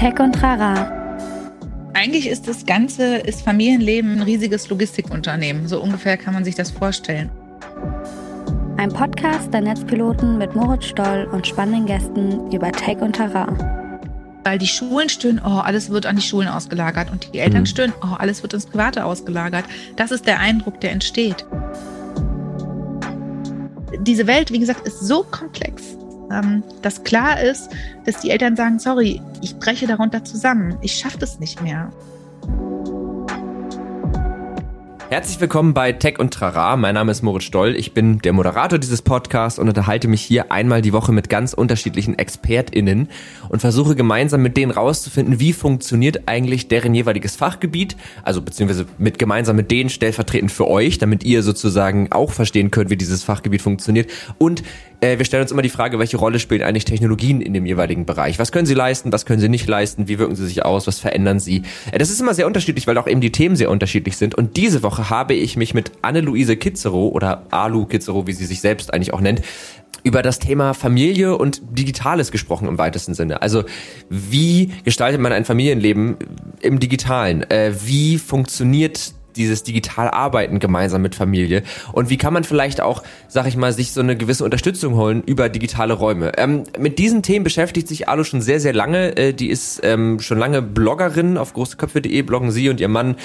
Tech und Trara. Eigentlich ist das ganze ist Familienleben ein riesiges Logistikunternehmen. So ungefähr kann man sich das vorstellen. Ein Podcast der Netzpiloten mit Moritz Stoll und spannenden Gästen über Tech und Terrain. Weil die Schulen stöhnen, oh, alles wird an die Schulen ausgelagert. Und die Eltern Mhm. stöhnen, oh, alles wird ins Private ausgelagert. Das ist der Eindruck, der entsteht. Diese Welt, wie gesagt, ist so komplex, ähm, dass klar ist, dass die Eltern sagen, sorry, ich breche darunter zusammen. Ich schaffe das nicht mehr. Herzlich willkommen bei Tech und Trara. Mein Name ist Moritz Stoll. Ich bin der Moderator dieses Podcasts und unterhalte mich hier einmal die Woche mit ganz unterschiedlichen ExpertInnen und versuche gemeinsam mit denen rauszufinden, wie funktioniert eigentlich deren jeweiliges Fachgebiet. Also beziehungsweise mit gemeinsam mit denen stellvertretend für euch, damit ihr sozusagen auch verstehen könnt, wie dieses Fachgebiet funktioniert. Und äh, wir stellen uns immer die Frage, welche Rolle spielen eigentlich Technologien in dem jeweiligen Bereich? Was können sie leisten, was können sie nicht leisten, wie wirken sie sich aus, was verändern sie? Äh, das ist immer sehr unterschiedlich, weil auch eben die Themen sehr unterschiedlich sind. Und diese Woche habe ich mich mit Anne-Luise Kitzerow oder Alu Kitzerow, wie sie sich selbst eigentlich auch nennt, über das Thema Familie und Digitales gesprochen im weitesten Sinne. Also wie gestaltet man ein Familienleben im Digitalen? Äh, wie funktioniert dieses digital Arbeiten gemeinsam mit Familie und wie kann man vielleicht auch, sag ich mal, sich so eine gewisse Unterstützung holen über digitale Räume. Ähm, mit diesen Themen beschäftigt sich Alu schon sehr, sehr lange. Äh, die ist ähm, schon lange Bloggerin auf großeköpfe.de, bloggen sie und ihr Mann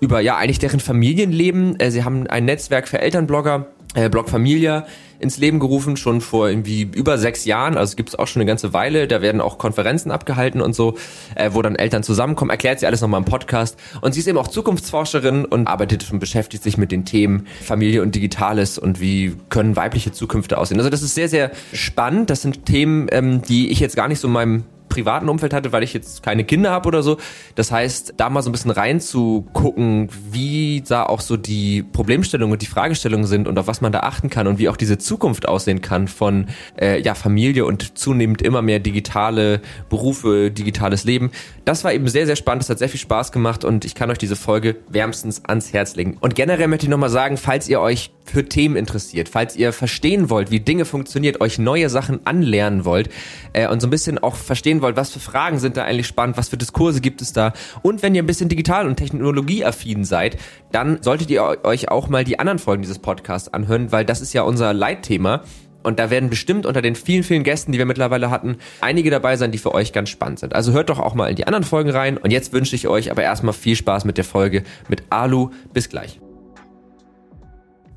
über ja eigentlich deren Familienleben. Äh, sie haben ein Netzwerk für Elternblogger, äh, Blog Familia ins Leben gerufen, schon vor irgendwie über sechs Jahren, also gibt es auch schon eine ganze Weile, da werden auch Konferenzen abgehalten und so, äh, wo dann Eltern zusammenkommen, erklärt sie alles nochmal im Podcast. Und sie ist eben auch Zukunftsforscherin und arbeitet und beschäftigt sich mit den Themen Familie und Digitales und wie können weibliche Zukünfte aussehen. Also das ist sehr, sehr spannend, das sind Themen, ähm, die ich jetzt gar nicht so in meinem privaten Umfeld hatte, weil ich jetzt keine Kinder habe oder so. Das heißt, da mal so ein bisschen reinzugucken, wie da auch so die Problemstellungen und die Fragestellungen sind und auf was man da achten kann und wie auch diese Zukunft aussehen kann von äh, ja, Familie und zunehmend immer mehr digitale Berufe, digitales Leben. Das war eben sehr, sehr spannend. Das hat sehr viel Spaß gemacht und ich kann euch diese Folge wärmstens ans Herz legen. Und generell möchte ich nochmal sagen, falls ihr euch für Themen interessiert, falls ihr verstehen wollt, wie Dinge funktioniert, euch neue Sachen anlernen wollt äh, und so ein bisschen auch verstehen wollt, was für Fragen sind da eigentlich spannend, was für Diskurse gibt es da und wenn ihr ein bisschen digital und technologieaffin seid, dann solltet ihr euch auch mal die anderen Folgen dieses Podcasts anhören, weil das ist ja unser Leitthema. Und da werden bestimmt unter den vielen, vielen Gästen, die wir mittlerweile hatten, einige dabei sein, die für euch ganz spannend sind. Also hört doch auch mal in die anderen Folgen rein. Und jetzt wünsche ich euch aber erstmal viel Spaß mit der Folge mit Alu. Bis gleich.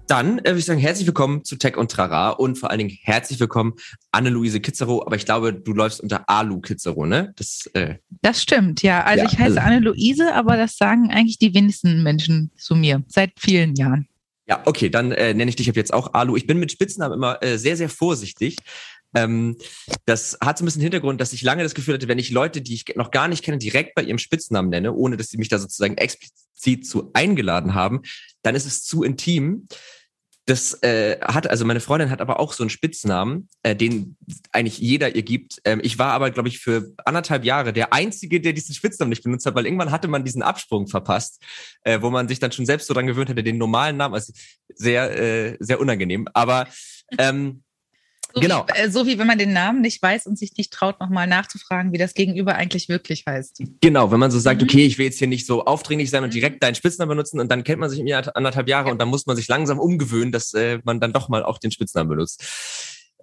Dann äh, würde ich sagen, herzlich willkommen zu Tech und Trara und vor allen Dingen herzlich willkommen Anne-Luise Kitzerow. Aber ich glaube, du läufst unter Alu Kitzerow, ne? Das, äh, Das stimmt, ja. Also Ja, ich heiße also- Anne-Luise, aber das sagen eigentlich die wenigsten Menschen zu mir seit vielen Jahren. Ja, okay, dann äh, nenne ich dich jetzt auch Alu. Ich bin mit Spitznamen immer äh, sehr, sehr vorsichtig. Ähm, das hat so ein bisschen Hintergrund, dass ich lange das Gefühl hatte, wenn ich Leute, die ich noch gar nicht kenne, direkt bei ihrem Spitznamen nenne, ohne dass sie mich da sozusagen explizit zu eingeladen haben, dann ist es zu intim. Das äh, hat, also meine Freundin hat aber auch so einen Spitznamen, äh, den eigentlich jeder ihr gibt. Ähm, ich war aber, glaube ich, für anderthalb Jahre der Einzige, der diesen Spitznamen nicht benutzt hat, weil irgendwann hatte man diesen Absprung verpasst, äh, wo man sich dann schon selbst so dran gewöhnt hatte, den normalen Namen, also sehr, äh, sehr unangenehm. Aber ähm, So Genau. Wie, äh, so wie wenn man den Namen nicht weiß und sich nicht traut, nochmal nachzufragen, wie das Gegenüber eigentlich wirklich heißt. Genau, wenn man so sagt, Mhm. okay, ich will jetzt hier nicht so aufdringlich sein und Mhm. direkt deinen Spitznamen benutzen und dann kennt man sich im Jahr anderthalb Jahre und dann muss man sich langsam umgewöhnen, dass äh, man dann doch mal auch den Spitznamen benutzt.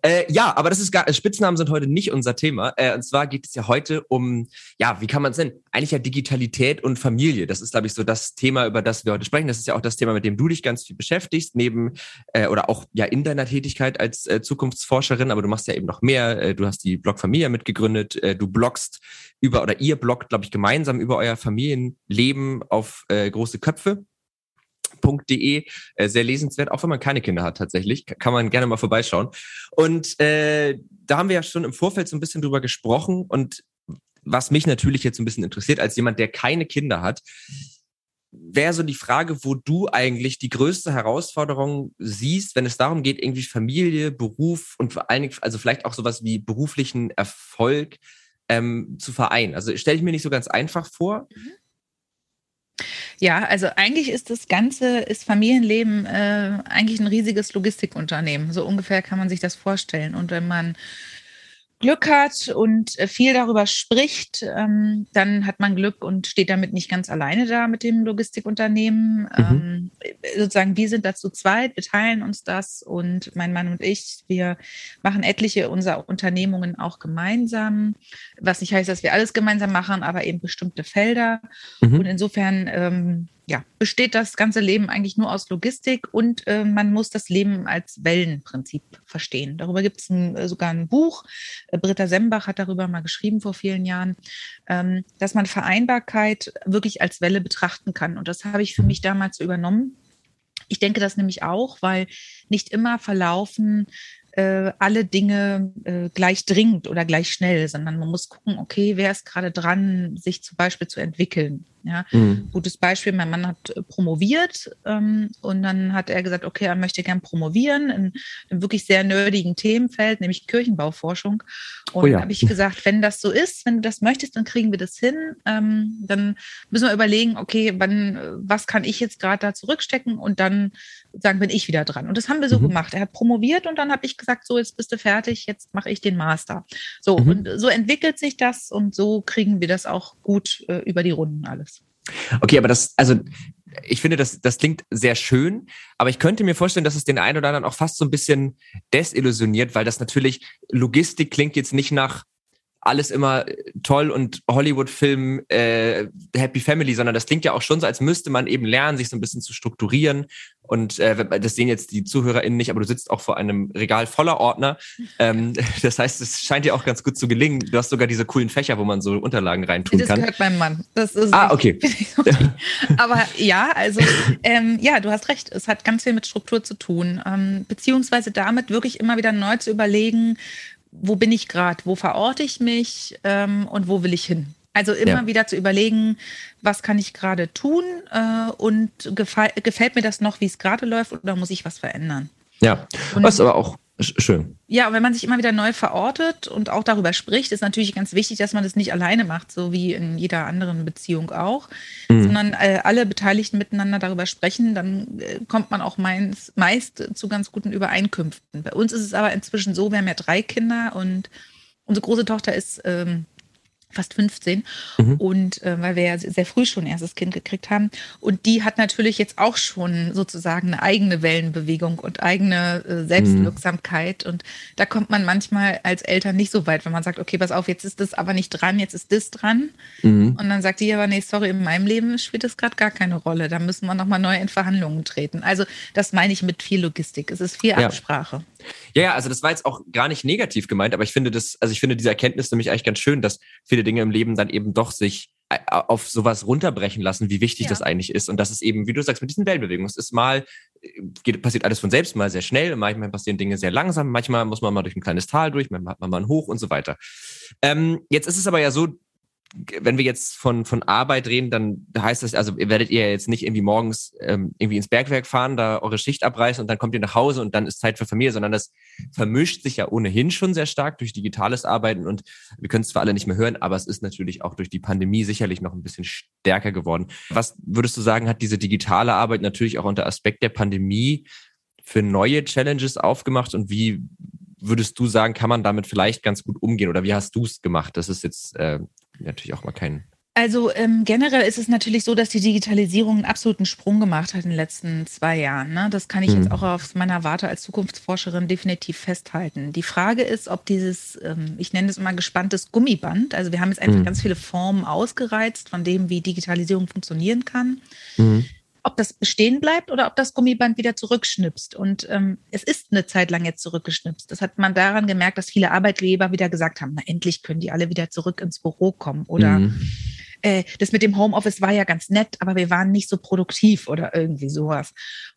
Äh, ja, aber das ist gar, Spitznamen sind heute nicht unser Thema. Äh, und zwar geht es ja heute um, ja, wie kann man es nennen? Eigentlich ja Digitalität und Familie. Das ist, glaube ich, so das Thema, über das wir heute sprechen. Das ist ja auch das Thema, mit dem du dich ganz viel beschäftigst, neben äh, oder auch ja in deiner Tätigkeit als äh, Zukunftsforscherin, aber du machst ja eben noch mehr. Äh, du hast die Blog Familia mitgegründet, äh, du bloggst über oder ihr bloggt, glaube ich, gemeinsam über euer Familienleben auf äh, große Köpfe. .de, äh, sehr lesenswert, auch wenn man keine Kinder hat tatsächlich, kann man gerne mal vorbeischauen. Und äh, da haben wir ja schon im Vorfeld so ein bisschen drüber gesprochen und was mich natürlich jetzt ein bisschen interessiert, als jemand, der keine Kinder hat, wäre so die Frage, wo du eigentlich die größte Herausforderung siehst, wenn es darum geht, irgendwie Familie, Beruf und vor allen Dingen, also vielleicht auch sowas wie beruflichen Erfolg ähm, zu vereinen. Also stelle ich mir nicht so ganz einfach vor. Ja, also eigentlich ist das Ganze, ist Familienleben äh, eigentlich ein riesiges Logistikunternehmen. So ungefähr kann man sich das vorstellen. Und wenn man Glück hat und äh, viel darüber spricht, ähm, dann hat man Glück und steht damit nicht ganz alleine da mit dem Logistikunternehmen. Mhm. Ähm, sozusagen, wir sind dazu zweit, wir teilen uns das und mein Mann und ich, wir machen etliche unserer Unternehmungen auch gemeinsam, was nicht heißt, dass wir alles gemeinsam machen, aber eben bestimmte Felder. Mhm. Und insofern ähm, ja, besteht das ganze Leben eigentlich nur aus Logistik und äh, man muss das Leben als Wellenprinzip verstehen. Darüber gibt es äh, sogar ein Buch. Äh, Britta Sembach hat darüber mal geschrieben vor vielen Jahren, ähm, dass man Vereinbarkeit wirklich als Welle betrachten kann. Und das habe ich für mhm. mich damals übernommen. Ich denke das nämlich auch, weil nicht immer verlaufen äh, alle Dinge gleich dringend oder gleich schnell, sondern man muss gucken, okay, wer ist gerade dran, sich zum Beispiel zu entwickeln. Ja, mhm. gutes Beispiel, mein Mann hat äh, promoviert ähm, und dann hat er gesagt, okay, er möchte gern promovieren in einem wirklich sehr nerdigen Themenfeld, nämlich Kirchenbauforschung. Und oh ja. habe ich gesagt, wenn das so ist, wenn du das möchtest, dann kriegen wir das hin. Ähm, dann müssen wir überlegen, okay, wann, was kann ich jetzt gerade da zurückstecken und dann sagen, bin ich wieder dran. Und das haben wir so mhm. gemacht. Er hat promoviert und dann habe ich gesagt, so, jetzt bist du fertig, jetzt mache ich den Master. So, mhm. und so entwickelt sich das und so kriegen wir das auch gut äh, über die Runden alles. Okay, aber das, also ich finde, das, das klingt sehr schön, aber ich könnte mir vorstellen, dass es den einen oder anderen auch fast so ein bisschen desillusioniert, weil das natürlich, Logistik klingt jetzt nicht nach alles immer toll und Hollywood-Film äh, Happy Family, sondern das klingt ja auch schon so, als müsste man eben lernen, sich so ein bisschen zu strukturieren. Und äh, das sehen jetzt die ZuhörerInnen nicht, aber du sitzt auch vor einem Regal voller Ordner. Ähm, das heißt, es scheint dir auch ganz gut zu gelingen. Du hast sogar diese coolen Fächer, wo man so Unterlagen reintun das kann. Das gehört meinem Mann. Das ist ah, okay. aber ja, also ähm, ja, du hast recht. Es hat ganz viel mit Struktur zu tun, ähm, beziehungsweise damit wirklich immer wieder neu zu überlegen, wo bin ich gerade, wo verorte ich mich ähm, und wo will ich hin. Also immer ja. wieder zu überlegen, was kann ich gerade tun äh, und gefällt mir das noch, wie es gerade läuft oder muss ich was verändern? Ja, und, was aber auch Schön. Ja, und wenn man sich immer wieder neu verortet und auch darüber spricht, ist natürlich ganz wichtig, dass man das nicht alleine macht, so wie in jeder anderen Beziehung auch, mhm. sondern äh, alle Beteiligten miteinander darüber sprechen, dann äh, kommt man auch meist, meist zu ganz guten Übereinkünften. Bei uns ist es aber inzwischen so, wir haben ja drei Kinder und unsere große Tochter ist ähm, fast 15 mhm. und äh, weil wir ja sehr früh schon erstes Kind gekriegt haben und die hat natürlich jetzt auch schon sozusagen eine eigene Wellenbewegung und eigene äh, Selbstwirksamkeit mhm. und da kommt man manchmal als Eltern nicht so weit, wenn man sagt, okay, pass auf, jetzt ist das aber nicht dran, jetzt ist das dran mhm. und dann sagt die aber, nee, sorry, in meinem Leben spielt das gerade gar keine Rolle, da müssen wir nochmal neu in Verhandlungen treten. Also das meine ich mit viel Logistik, es ist viel. Absprache. Ja, ja, also das war jetzt auch gar nicht negativ gemeint, aber ich finde das, also ich finde diese Erkenntnis nämlich eigentlich ganz schön, dass viele Dinge im Leben dann eben doch sich äh, auf sowas runterbrechen lassen, wie wichtig ja. das eigentlich ist. Und das ist eben, wie du sagst, mit diesen Wellenbewegungen. Es ist mal, äh, geht, passiert alles von selbst, mal sehr schnell, manchmal passieren Dinge sehr langsam, manchmal muss man mal durch ein kleines Tal durch, manchmal hat man mal ein Hoch und so weiter. Ähm, jetzt ist es aber ja so, wenn wir jetzt von, von Arbeit reden, dann heißt das, also werdet ihr jetzt nicht irgendwie morgens ähm, irgendwie ins Bergwerk fahren, da eure Schicht abreißen und dann kommt ihr nach Hause und dann ist Zeit für Familie, sondern das vermischt sich ja ohnehin schon sehr stark durch digitales Arbeiten und wir können es zwar alle nicht mehr hören, aber es ist natürlich auch durch die Pandemie sicherlich noch ein bisschen stärker geworden. Was würdest du sagen, hat diese digitale Arbeit natürlich auch unter Aspekt der Pandemie für neue Challenges aufgemacht und wie würdest du sagen, kann man damit vielleicht ganz gut umgehen oder wie hast du es gemacht? Das ist jetzt äh, natürlich auch mal kein. Also ähm, generell ist es natürlich so, dass die Digitalisierung einen absoluten Sprung gemacht hat in den letzten zwei Jahren. Ne? Das kann ich mhm. jetzt auch aus meiner Warte als Zukunftsforscherin definitiv festhalten. Die Frage ist, ob dieses, ähm, ich nenne es immer gespanntes Gummiband, also wir haben jetzt einfach mhm. ganz viele Formen ausgereizt von dem, wie Digitalisierung funktionieren kann. Mhm ob das bestehen bleibt oder ob das Gummiband wieder zurückschnipst. Und ähm, es ist eine Zeit lang jetzt zurückgeschnipst. Das hat man daran gemerkt, dass viele Arbeitgeber wieder gesagt haben, na endlich können die alle wieder zurück ins Büro kommen. Oder mhm. äh, das mit dem Homeoffice war ja ganz nett, aber wir waren nicht so produktiv oder irgendwie sowas.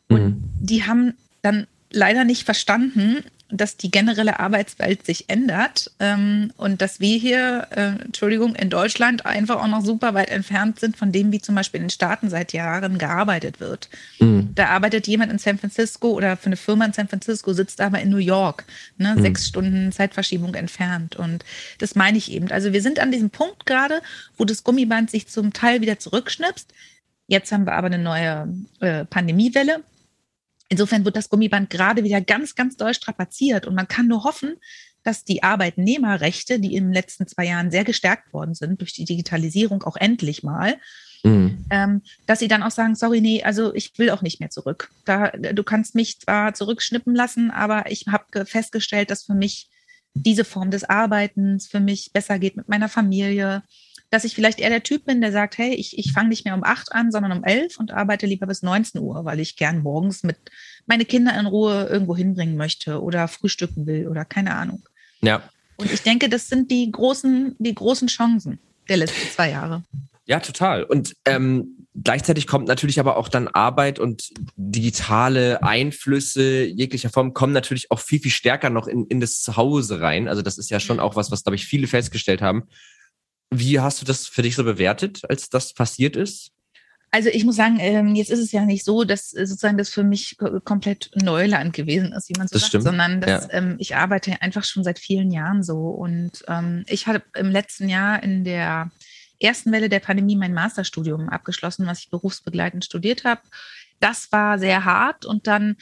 Und mhm. die haben dann leider nicht verstanden, dass die generelle Arbeitswelt sich ändert ähm, und dass wir hier, äh, Entschuldigung, in Deutschland einfach auch noch super weit entfernt sind von dem, wie zum Beispiel in den Staaten seit Jahren gearbeitet wird. Mhm. Da arbeitet jemand in San Francisco oder für eine Firma in San Francisco, sitzt aber in New York, ne, mhm. sechs Stunden Zeitverschiebung entfernt. Und das meine ich eben. Also wir sind an diesem Punkt gerade, wo das Gummiband sich zum Teil wieder zurückschnipst. Jetzt haben wir aber eine neue äh, Pandemiewelle Insofern wird das Gummiband gerade wieder ganz, ganz doll strapaziert und man kann nur hoffen, dass die Arbeitnehmerrechte, die in den letzten zwei Jahren sehr gestärkt worden sind durch die Digitalisierung, auch endlich mal, mhm. ähm, dass sie dann auch sagen, sorry, nee, also ich will auch nicht mehr zurück. Da, du kannst mich zwar zurückschnippen lassen, aber ich habe festgestellt, dass für mich diese Form des Arbeitens für mich besser geht mit meiner Familie, dass ich vielleicht eher der Typ bin, der sagt, hey, ich, ich fange nicht mehr um acht an, sondern um elf und arbeite lieber bis 19 Uhr, weil ich gern morgens mit meine Kinder in Ruhe irgendwo hinbringen möchte oder frühstücken will oder keine Ahnung. Ja. Und ich denke, das sind die großen, die großen Chancen der letzten zwei Jahre. Ja, total. Und ähm, gleichzeitig kommt natürlich aber auch dann Arbeit und digitale Einflüsse jeglicher Form kommen natürlich auch viel, viel stärker noch in, in das Zuhause rein. Also das ist ja schon auch was, was, glaube ich, viele festgestellt haben. Wie hast du das für dich so bewertet, als das passiert ist? Also ich muss sagen, ähm, jetzt ist es ja nicht so, dass sozusagen das für mich komplett Neuland gewesen ist, wie man so das sagt, stimmt. sondern dass ja. ähm, ich arbeite einfach schon seit vielen Jahren so. Und ähm, ich hatte im letzten Jahr in der ersten Welle der Pandemie mein Masterstudium abgeschlossen, was ich berufsbegleitend studiert habe. Das war sehr hart und dann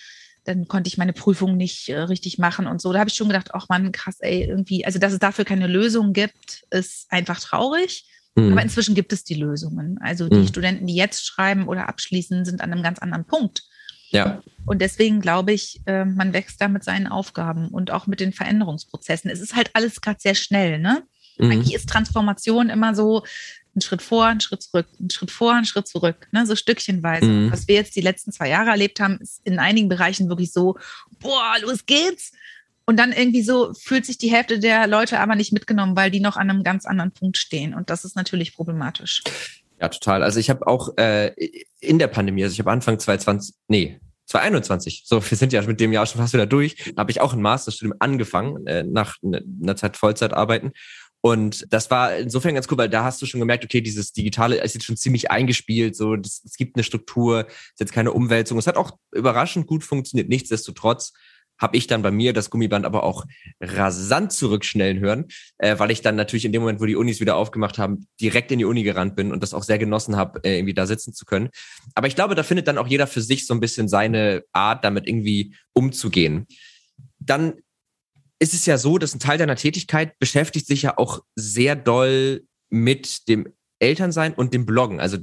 dann konnte ich meine Prüfung nicht äh, richtig machen und so. Da habe ich schon gedacht, ach man, krass, ey, irgendwie, also dass es dafür keine Lösung gibt, ist einfach traurig. Mhm. Aber inzwischen gibt es die Lösungen. Also die mhm. Studenten, die jetzt schreiben oder abschließen, sind an einem ganz anderen Punkt. Ja. Und deswegen glaube ich, äh, man wächst da mit seinen Aufgaben und auch mit den Veränderungsprozessen. Es ist halt alles gerade sehr schnell, ne? Mhm. Eigentlich ist Transformation immer so ein Schritt vor, ein Schritt zurück, ein Schritt vor, ein Schritt zurück, ne? so stückchenweise. Mhm. Was wir jetzt die letzten zwei Jahre erlebt haben, ist in einigen Bereichen wirklich so, boah, los geht's. Und dann irgendwie so fühlt sich die Hälfte der Leute aber nicht mitgenommen, weil die noch an einem ganz anderen Punkt stehen. Und das ist natürlich problematisch. Ja, total. Also ich habe auch äh, in der Pandemie, also ich habe Anfang 2020, nee, 2021, so wir sind ja mit dem Jahr schon fast wieder durch, habe ich auch ein Masterstudium angefangen, äh, nach einer Zeit Vollzeit arbeiten. Und das war insofern ganz cool, weil da hast du schon gemerkt, okay, dieses Digitale ist jetzt schon ziemlich eingespielt, so, es gibt eine Struktur, ist jetzt keine Umwälzung. Es hat auch überraschend gut funktioniert. Nichtsdestotrotz habe ich dann bei mir das Gummiband aber auch rasant zurückschnellen hören, äh, weil ich dann natürlich in dem Moment, wo die Unis wieder aufgemacht haben, direkt in die Uni gerannt bin und das auch sehr genossen habe, äh, irgendwie da sitzen zu können. Aber ich glaube, da findet dann auch jeder für sich so ein bisschen seine Art, damit irgendwie umzugehen. Dann ist es ja so, dass ein Teil deiner Tätigkeit beschäftigt sich ja auch sehr doll mit dem Elternsein und dem Bloggen. Also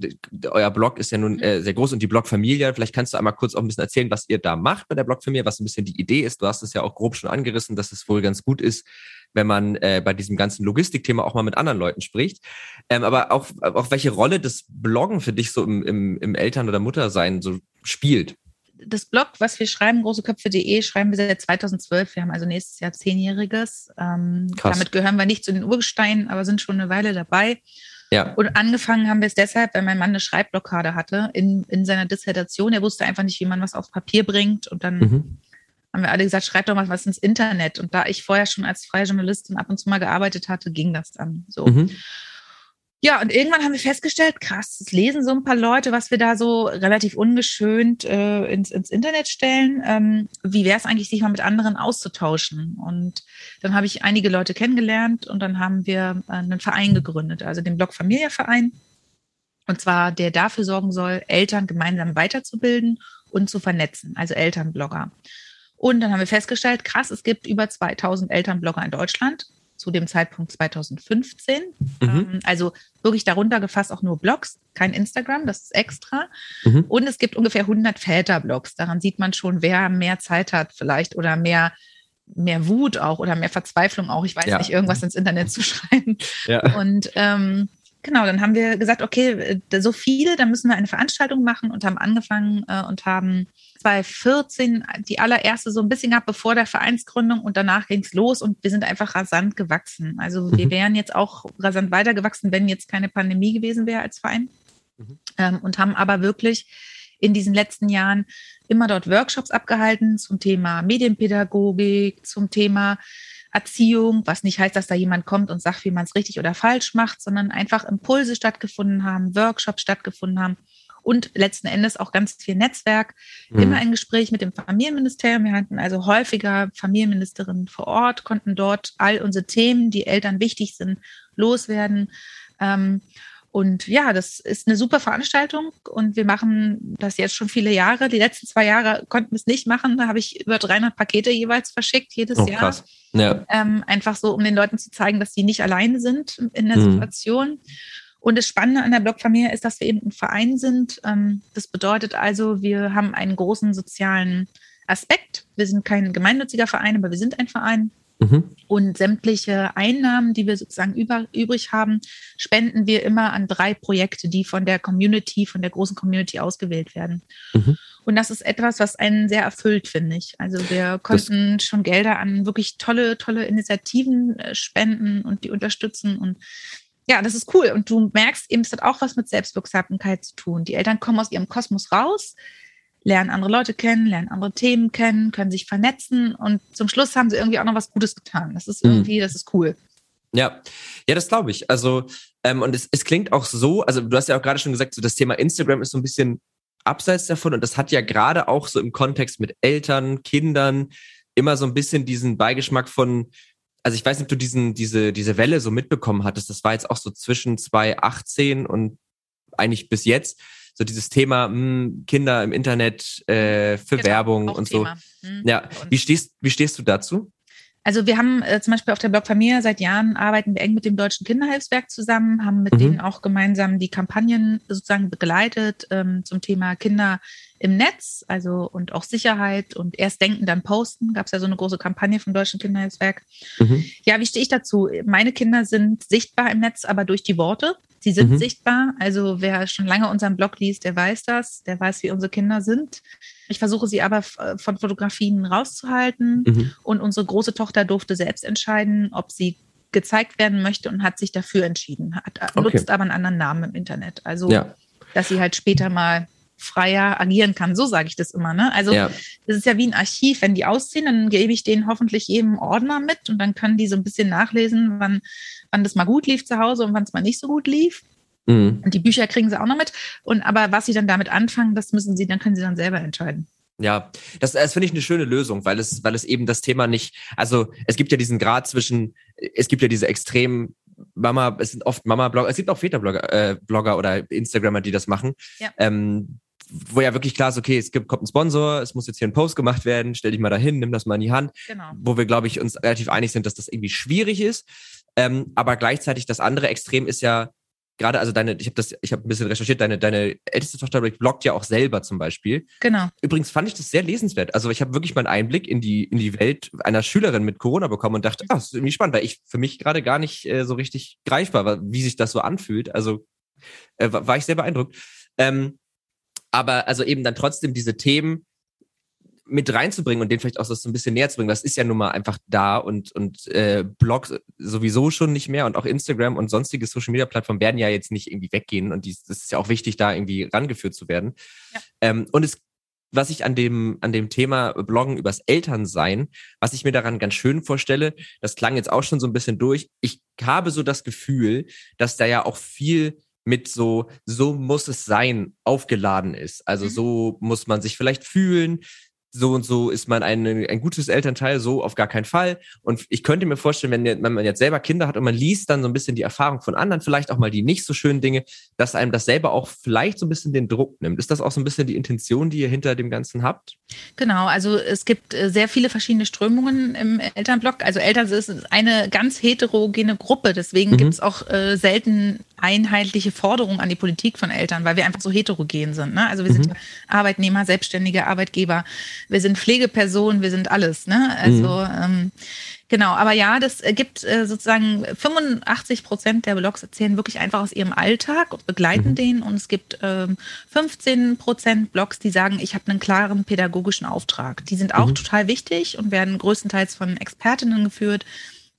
euer Blog ist ja nun äh, sehr groß und die Blogfamilie. Vielleicht kannst du einmal kurz auch ein bisschen erzählen, was ihr da macht bei der Blogfamilie, was ein bisschen die Idee ist. Du hast es ja auch grob schon angerissen, dass es wohl ganz gut ist, wenn man äh, bei diesem ganzen Logistikthema auch mal mit anderen Leuten spricht. Ähm, aber auch, auch welche Rolle das Bloggen für dich so im, im, im Eltern- oder Muttersein so spielt das Blog, was wir schreiben, großeköpfe.de, schreiben wir seit 2012. Wir haben also nächstes Jahr zehnjähriges. Ähm, damit gehören wir nicht zu den Urgesteinen, aber sind schon eine Weile dabei. Ja. Und angefangen haben wir es deshalb, weil mein Mann eine Schreibblockade hatte in, in seiner Dissertation. Er wusste einfach nicht, wie man was auf Papier bringt. Und dann mhm. haben wir alle gesagt, schreib doch mal was ins Internet. Und da ich vorher schon als freie Journalistin ab und zu mal gearbeitet hatte, ging das dann so. Mhm. Ja, und irgendwann haben wir festgestellt, krass, das lesen so ein paar Leute, was wir da so relativ ungeschönt äh, ins, ins Internet stellen. Ähm, wie wäre es eigentlich, sich mal mit anderen auszutauschen? Und dann habe ich einige Leute kennengelernt und dann haben wir äh, einen Verein gegründet, also den Blog Familienverein. Und zwar, der dafür sorgen soll, Eltern gemeinsam weiterzubilden und zu vernetzen, also Elternblogger. Und dann haben wir festgestellt, krass, es gibt über 2000 Elternblogger in Deutschland zu dem Zeitpunkt 2015. Mhm. Ähm, also wirklich darunter gefasst auch nur Blogs, kein Instagram, das ist extra. Mhm. Und es gibt ungefähr 100 Väterblogs. Daran sieht man schon, wer mehr Zeit hat vielleicht oder mehr mehr Wut auch oder mehr Verzweiflung auch. Ich weiß ja. nicht, irgendwas ins Internet zu schreiben. Ja. Und ähm, genau, dann haben wir gesagt, okay, so viele, dann müssen wir eine Veranstaltung machen und haben angefangen äh, und haben 2014 die allererste so ein bisschen gehabt, bevor der Vereinsgründung und danach ging es los und wir sind einfach rasant gewachsen. Also mhm. wir wären jetzt auch rasant weitergewachsen, wenn jetzt keine Pandemie gewesen wäre als Verein. Mhm. Ähm, und haben aber wirklich in diesen letzten Jahren immer dort Workshops abgehalten zum Thema Medienpädagogik, zum Thema Erziehung, was nicht heißt, dass da jemand kommt und sagt, wie man es richtig oder falsch macht, sondern einfach Impulse stattgefunden haben, Workshops stattgefunden haben und letzten Endes auch ganz viel Netzwerk. Mhm. Immer ein Gespräch mit dem Familienministerium. Wir hatten also häufiger Familienministerinnen vor Ort, konnten dort all unsere Themen, die Eltern wichtig sind, loswerden. Ähm, Und ja, das ist eine super Veranstaltung und wir machen das jetzt schon viele Jahre. Die letzten zwei Jahre konnten wir es nicht machen. Da habe ich über 300 Pakete jeweils verschickt, jedes oh, Jahr. Ja. Ähm, einfach so, um den Leuten zu zeigen, dass sie nicht alleine sind in der mhm. Situation. Und das Spannende an der Blogfamilie ist, dass wir eben ein Verein sind. Ähm, das bedeutet also, wir haben einen großen sozialen Aspekt. Wir sind kein gemeinnütziger Verein, aber wir sind ein Verein. Mhm. Und sämtliche Einnahmen, die wir sozusagen über, übrig haben, spenden wir immer an drei Projekte, die von der Community, von der großen Community ausgewählt werden. Mhm. Und das ist etwas, was einen sehr erfüllt, finde ich. Also wir konnten das schon Gelder an wirklich tolle, tolle Initiativen äh, spenden und die unterstützen. Und ja, das ist cool. Und du merkst eben, es hat auch was mit Selbstwirksamkeit zu tun. Die Eltern kommen aus ihrem Kosmos raus, lernen andere Leute kennen, lernen andere Themen kennen, können sich vernetzen und zum Schluss haben sie irgendwie auch noch was Gutes getan. Das ist mhm. irgendwie, mhm. das ist cool. Ja, ja, das glaube ich. Also, ähm, und es, es klingt auch so, also du hast ja auch gerade schon gesagt, so das Thema Instagram ist so ein bisschen abseits davon und das hat ja gerade auch so im Kontext mit Eltern, Kindern immer so ein bisschen diesen Beigeschmack von, also ich weiß nicht, ob du diesen, diese, diese Welle so mitbekommen hattest, das war jetzt auch so zwischen 2018 und eigentlich bis jetzt, so dieses Thema mh, hm, Kinder im Internet äh, für genau, Werbung und Thema. so. Mhm. Ja, wie stehst, wie stehst du dazu? Also wir haben äh, zum Beispiel auf der Blog Familie seit Jahren arbeiten wir eng mit dem Deutschen Kinderhilfswerk zusammen, haben mit mhm. denen auch gemeinsam die Kampagnen sozusagen begleitet ähm, zum Thema Kinder im Netz, also und auch Sicherheit und erst denken, dann posten. Gab es ja so eine große Kampagne vom Deutschen Kinderhilfswerk. Mhm. Ja, wie stehe ich dazu? Meine Kinder sind sichtbar im Netz, aber durch die Worte. Sie sind mhm. sichtbar. Also wer schon lange unseren Blog liest, der weiß das, der weiß, wie unsere Kinder sind. Ich versuche sie aber äh, von Fotografien rauszuhalten. Mhm. Und unsere große Tochter durfte selbst entscheiden, ob sie gezeigt werden möchte und hat sich dafür entschieden. Hat, äh, okay. Nutzt aber einen anderen Namen im Internet. Also, ja. dass sie halt später mal freier agieren kann. So sage ich das immer. Ne? Also ja. das ist ja wie ein Archiv. Wenn die ausziehen, dann gebe ich denen hoffentlich jedem Ordner mit und dann können die so ein bisschen nachlesen, wann, wann das mal gut lief zu Hause und wann es mal nicht so gut lief. Mhm. Und die Bücher kriegen sie auch noch mit. Und aber was sie dann damit anfangen, das müssen sie, dann können sie dann selber entscheiden. Ja, das, das finde ich eine schöne Lösung, weil es, weil es eben das Thema nicht, also es gibt ja diesen Grad zwischen, es gibt ja diese extremen Mama, es sind oft Mama-Blogger, es gibt auch Väter-Blogger äh, Blogger oder Instagrammer, die das machen, ja. ähm, wo ja wirklich klar ist, okay, es gibt, kommt ein Sponsor, es muss jetzt hier ein Post gemacht werden, stell dich mal dahin, nimm das mal in die Hand. Genau. Wo wir, glaube ich, uns relativ einig sind, dass das irgendwie schwierig ist. Ähm, aber gleichzeitig das andere Extrem ist ja gerade, also deine, ich habe das, ich habe ein bisschen recherchiert, deine, deine älteste Tochter bloggt ja auch selber zum Beispiel. Genau. Übrigens fand ich das sehr lesenswert. Also ich habe wirklich mal einen Einblick in die, in die Welt einer Schülerin mit Corona bekommen und dachte, ah, das ist irgendwie spannend, weil ich für mich gerade gar nicht äh, so richtig greifbar war, wie sich das so anfühlt. Also äh, war ich sehr beeindruckt. Ähm, aber also eben dann trotzdem diese Themen mit reinzubringen und den vielleicht auch so ein bisschen näher zu bringen, das ist ja nun mal einfach da und, und äh, Blog sowieso schon nicht mehr und auch Instagram und sonstige Social Media Plattformen werden ja jetzt nicht irgendwie weggehen und das ist ja auch wichtig, da irgendwie rangeführt zu werden. Ja. Ähm, und es was ich an dem, an dem Thema Bloggen übers Elternsein, was ich mir daran ganz schön vorstelle, das klang jetzt auch schon so ein bisschen durch. Ich habe so das Gefühl, dass da ja auch viel mit so, so muss es sein, aufgeladen ist. Also mhm. so muss man sich vielleicht fühlen, so und so ist man ein, ein gutes Elternteil, so auf gar keinen Fall. Und ich könnte mir vorstellen, wenn, wenn man jetzt selber Kinder hat und man liest dann so ein bisschen die Erfahrung von anderen, vielleicht auch mal die nicht so schönen Dinge, dass einem das selber auch vielleicht so ein bisschen den Druck nimmt. Ist das auch so ein bisschen die Intention, die ihr hinter dem Ganzen habt? Genau, also es gibt äh, sehr viele verschiedene Strömungen im Elternblock. Also Eltern ist eine ganz heterogene Gruppe, deswegen mhm. gibt es auch äh, selten einheitliche Forderungen an die Politik von Eltern, weil wir einfach so heterogen sind. Ne? Also wir mhm. sind Arbeitnehmer, Selbstständige, Arbeitgeber wir sind Pflegepersonen, wir sind alles. Ne? Also mhm. ähm, genau, aber ja, das gibt äh, sozusagen 85 Prozent der Blogs erzählen wirklich einfach aus ihrem Alltag und begleiten mhm. den. Und es gibt ähm, 15 Prozent Blogs, die sagen, ich habe einen klaren pädagogischen Auftrag. Die sind auch mhm. total wichtig und werden größtenteils von Expertinnen geführt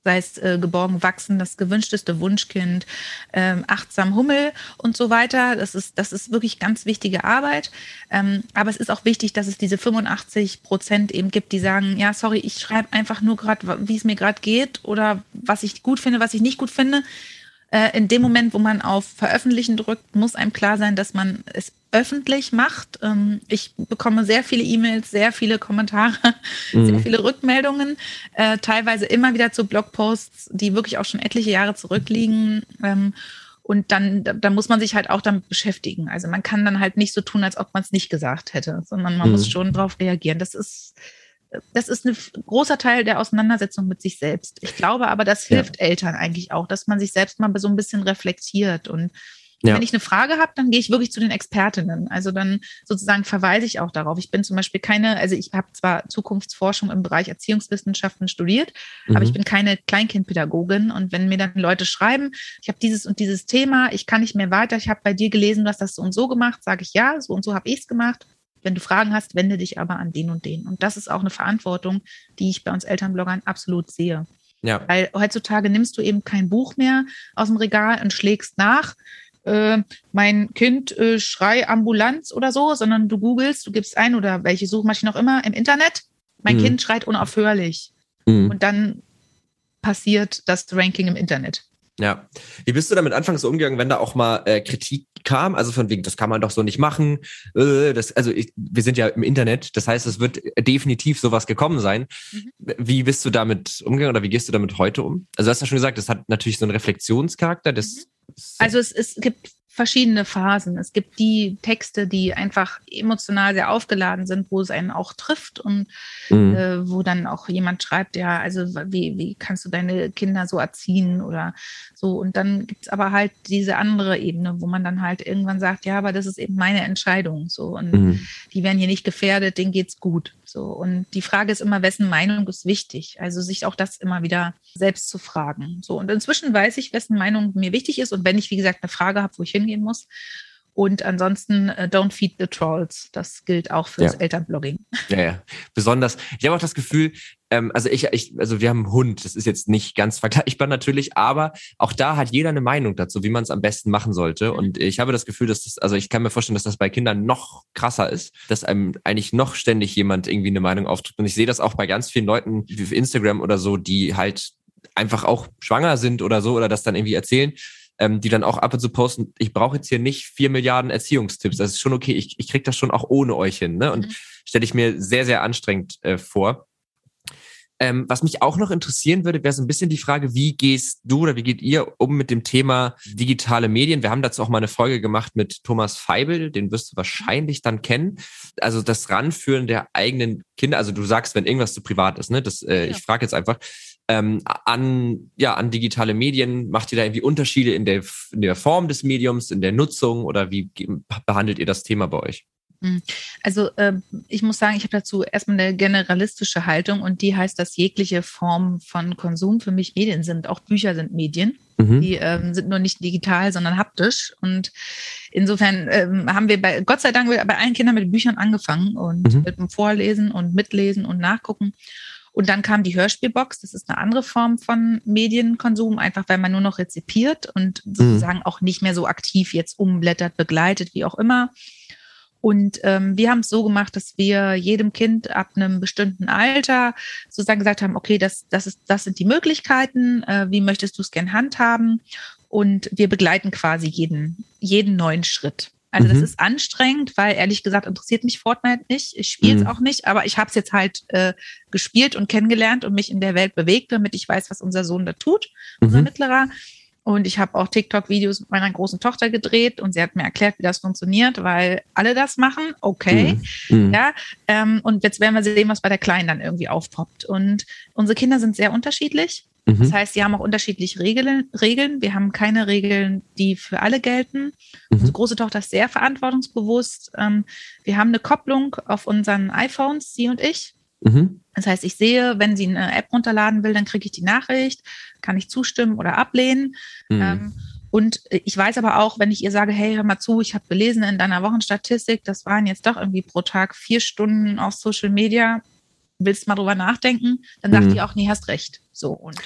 sei es äh, geborgen wachsen, das gewünschteste Wunschkind, ähm, achtsam Hummel und so weiter. Das ist, das ist wirklich ganz wichtige Arbeit. Ähm, aber es ist auch wichtig, dass es diese 85 Prozent eben gibt, die sagen, ja, sorry, ich schreibe einfach nur gerade, wie es mir gerade geht oder was ich gut finde, was ich nicht gut finde. Äh, in dem Moment, wo man auf Veröffentlichen drückt, muss einem klar sein, dass man es öffentlich macht. Ähm, ich bekomme sehr viele E-Mails, sehr viele Kommentare, mhm. sehr viele Rückmeldungen, äh, teilweise immer wieder zu Blogposts, die wirklich auch schon etliche Jahre zurückliegen. Ähm, Und dann, da, da, muss man sich halt auch damit beschäftigen. Also man kann dann halt nicht so tun, als ob man es nicht gesagt hätte, sondern man mhm. muss schon darauf reagieren. Das ist, das ist ein großer Teil der Auseinandersetzung mit sich selbst. Ich glaube aber, das hilft ja. Eltern eigentlich auch, dass man sich selbst mal so ein bisschen reflektiert und ja. Wenn ich eine Frage habe, dann gehe ich wirklich zu den Expertinnen. Also dann sozusagen verweise ich auch darauf. Ich bin zum Beispiel keine, also ich habe zwar Zukunftsforschung im Bereich Erziehungswissenschaften studiert, mhm. aber ich bin keine Kleinkindpädagogin. Und wenn mir dann Leute schreiben, ich habe dieses und dieses Thema, ich kann nicht mehr weiter, ich habe bei dir gelesen, du hast das so und so gemacht, sage ich ja, so und so habe ich es gemacht. Wenn du Fragen hast, wende dich aber an den und den. Und das ist auch eine Verantwortung, die ich bei uns Elternbloggern absolut sehe. Ja. Weil heutzutage nimmst du eben kein Buch mehr aus dem Regal und schlägst nach, äh, mein Kind äh, schrei Ambulanz oder so, sondern du googelst, du gibst ein oder welche Suchmaschine auch immer im Internet, mein mhm. Kind schreit unaufhörlich. Mhm. Und dann passiert das Ranking im Internet. Ja. Wie bist du damit anfangs so umgegangen, wenn da auch mal äh, Kritik kam? Also von wegen, das kann man doch so nicht machen. Äh, das, also ich, wir sind ja im Internet, das heißt, es wird definitiv sowas gekommen sein. Mhm. Wie bist du damit umgegangen oder wie gehst du damit heute um? Also du hast ja schon gesagt, das hat natürlich so einen Reflexionscharakter, das mhm. Also es, es gibt verschiedene Phasen. Es gibt die Texte, die einfach emotional sehr aufgeladen sind, wo es einen auch trifft und mhm. äh, wo dann auch jemand schreibt, ja, also wie, wie kannst du deine Kinder so erziehen oder so. Und dann gibt es aber halt diese andere Ebene, wo man dann halt irgendwann sagt, ja, aber das ist eben meine Entscheidung. So und mhm. die werden hier nicht gefährdet, denen geht's gut. So. Und die Frage ist immer, wessen Meinung ist wichtig? Also sich auch das immer wieder selbst zu fragen. So. Und inzwischen weiß ich, wessen Meinung mir wichtig ist. Und wenn ich, wie gesagt, eine Frage habe, wo ich hingehen muss. Und ansonsten uh, don't feed the trolls. Das gilt auch fürs ja. Elternblogging. Ja, ja. Besonders. Ich habe auch das Gefühl, ähm, also ich, ich, also wir haben einen Hund. Das ist jetzt nicht ganz vergleichbar natürlich, aber auch da hat jeder eine Meinung dazu, wie man es am besten machen sollte. Und ich habe das Gefühl, dass das, also ich kann mir vorstellen, dass das bei Kindern noch krasser ist, dass einem eigentlich noch ständig jemand irgendwie eine Meinung auftritt. Und ich sehe das auch bei ganz vielen Leuten wie auf Instagram oder so, die halt einfach auch schwanger sind oder so oder das dann irgendwie erzählen ähm, die dann auch ab und zu posten, ich brauche jetzt hier nicht vier Milliarden Erziehungstipps. Das ist schon okay, ich, ich kriege das schon auch ohne euch hin. Ne? Und mhm. stelle ich mir sehr, sehr anstrengend äh, vor. Ähm, was mich auch noch interessieren würde, wäre so ein bisschen die Frage, wie gehst du oder wie geht ihr um mit dem Thema digitale Medien? Wir haben dazu auch mal eine Folge gemacht mit Thomas Feibel, den wirst du wahrscheinlich dann kennen. Also das Ranführen der eigenen Kinder, also du sagst, wenn irgendwas zu privat ist, ne? Das, äh, ja. ich frage jetzt einfach, ähm, an, ja, an digitale Medien? Macht ihr da irgendwie Unterschiede in der, in der Form des Mediums, in der Nutzung oder wie behandelt ihr das Thema bei euch? Hm. Also äh, ich muss sagen, ich habe dazu erstmal eine generalistische Haltung und die heißt, dass jegliche Form von Konsum für mich Medien sind. Auch Bücher sind Medien. Mhm. Die ähm, sind nur nicht digital, sondern haptisch. Und insofern ähm, haben wir bei, Gott sei Dank bei allen Kindern mit Büchern angefangen und mhm. mit dem Vorlesen und Mitlesen und Nachgucken. Und dann kam die Hörspielbox. Das ist eine andere Form von Medienkonsum, einfach weil man nur noch rezipiert und mhm. sozusagen auch nicht mehr so aktiv jetzt umblättert, begleitet, wie auch immer. Und ähm, wir haben es so gemacht, dass wir jedem Kind ab einem bestimmten Alter sozusagen gesagt haben, okay, das, das, ist, das sind die Möglichkeiten, äh, wie möchtest du es gern handhaben? Und wir begleiten quasi jeden, jeden neuen Schritt. Also mhm. das ist anstrengend, weil ehrlich gesagt interessiert mich Fortnite nicht. Ich spiele es mhm. auch nicht, aber ich habe es jetzt halt äh, gespielt und kennengelernt und mich in der Welt bewegt, damit ich weiß, was unser Sohn da tut, mhm. unser Mittlerer. Und ich habe auch TikTok-Videos mit meiner großen Tochter gedreht und sie hat mir erklärt, wie das funktioniert, weil alle das machen. Okay. Mhm. mhm. Ja. Ähm, und jetzt werden wir sehen, was bei der Kleinen dann irgendwie aufpoppt. Und unsere Kinder sind sehr unterschiedlich. Mhm. Das heißt, sie haben auch unterschiedliche Regeln, Regeln. Wir haben keine Regeln, die für alle gelten. Mhm. Unsere große Tochter ist sehr verantwortungsbewusst. Ähm, wir haben eine Kopplung auf unseren iPhones, sie und ich. Mhm. Das heißt, ich sehe, wenn sie eine App runterladen will, dann kriege ich die Nachricht, kann ich zustimmen oder ablehnen. Mhm. Ähm, und ich weiß aber auch, wenn ich ihr sage, hey, hör mal zu, ich habe gelesen in deiner Wochenstatistik, das waren jetzt doch irgendwie pro Tag vier Stunden auf Social Media, willst mal drüber nachdenken, dann sagt mhm. die auch, nee, hast recht. So und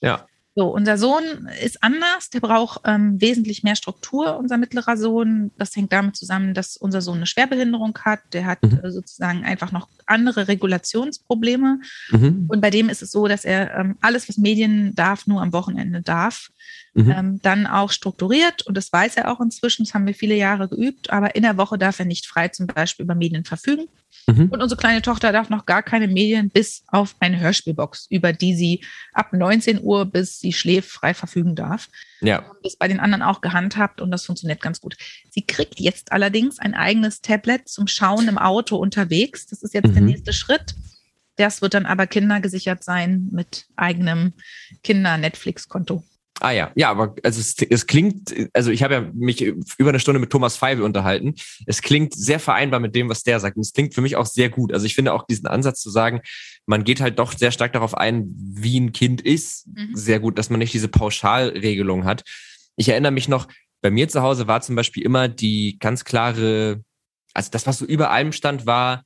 ja. So, unser Sohn ist anders, der braucht ähm, wesentlich mehr Struktur, unser mittlerer Sohn. Das hängt damit zusammen, dass unser Sohn eine Schwerbehinderung hat. Der hat mhm. äh, sozusagen einfach noch andere Regulationsprobleme. Mhm. Und bei dem ist es so, dass er ähm, alles, was Medien darf, nur am Wochenende darf. Mhm. Ähm, dann auch strukturiert, und das weiß er auch inzwischen, das haben wir viele Jahre geübt, aber in der Woche darf er nicht frei zum Beispiel über Medien verfügen. Mhm. Und unsere kleine Tochter darf noch gar keine Medien bis auf eine Hörspielbox, über die sie ab 19 Uhr bis sie schläft frei verfügen darf. Ja. Wir haben das bei den anderen auch gehandhabt und das funktioniert ganz gut. Sie kriegt jetzt allerdings ein eigenes Tablet zum Schauen im Auto unterwegs. Das ist jetzt mhm. der nächste Schritt. Das wird dann aber kindergesichert sein mit eigenem Kinder-Netflix-Konto. Ah ja, ja, aber also es, es klingt, also ich habe ja mich über eine Stunde mit Thomas Feibe unterhalten. Es klingt sehr vereinbar mit dem, was der sagt. Und es klingt für mich auch sehr gut. Also ich finde auch diesen Ansatz zu sagen, man geht halt doch sehr stark darauf ein, wie ein Kind ist, mhm. sehr gut, dass man nicht diese Pauschalregelung hat. Ich erinnere mich noch, bei mir zu Hause war zum Beispiel immer die ganz klare, also das, was so über allem stand, war,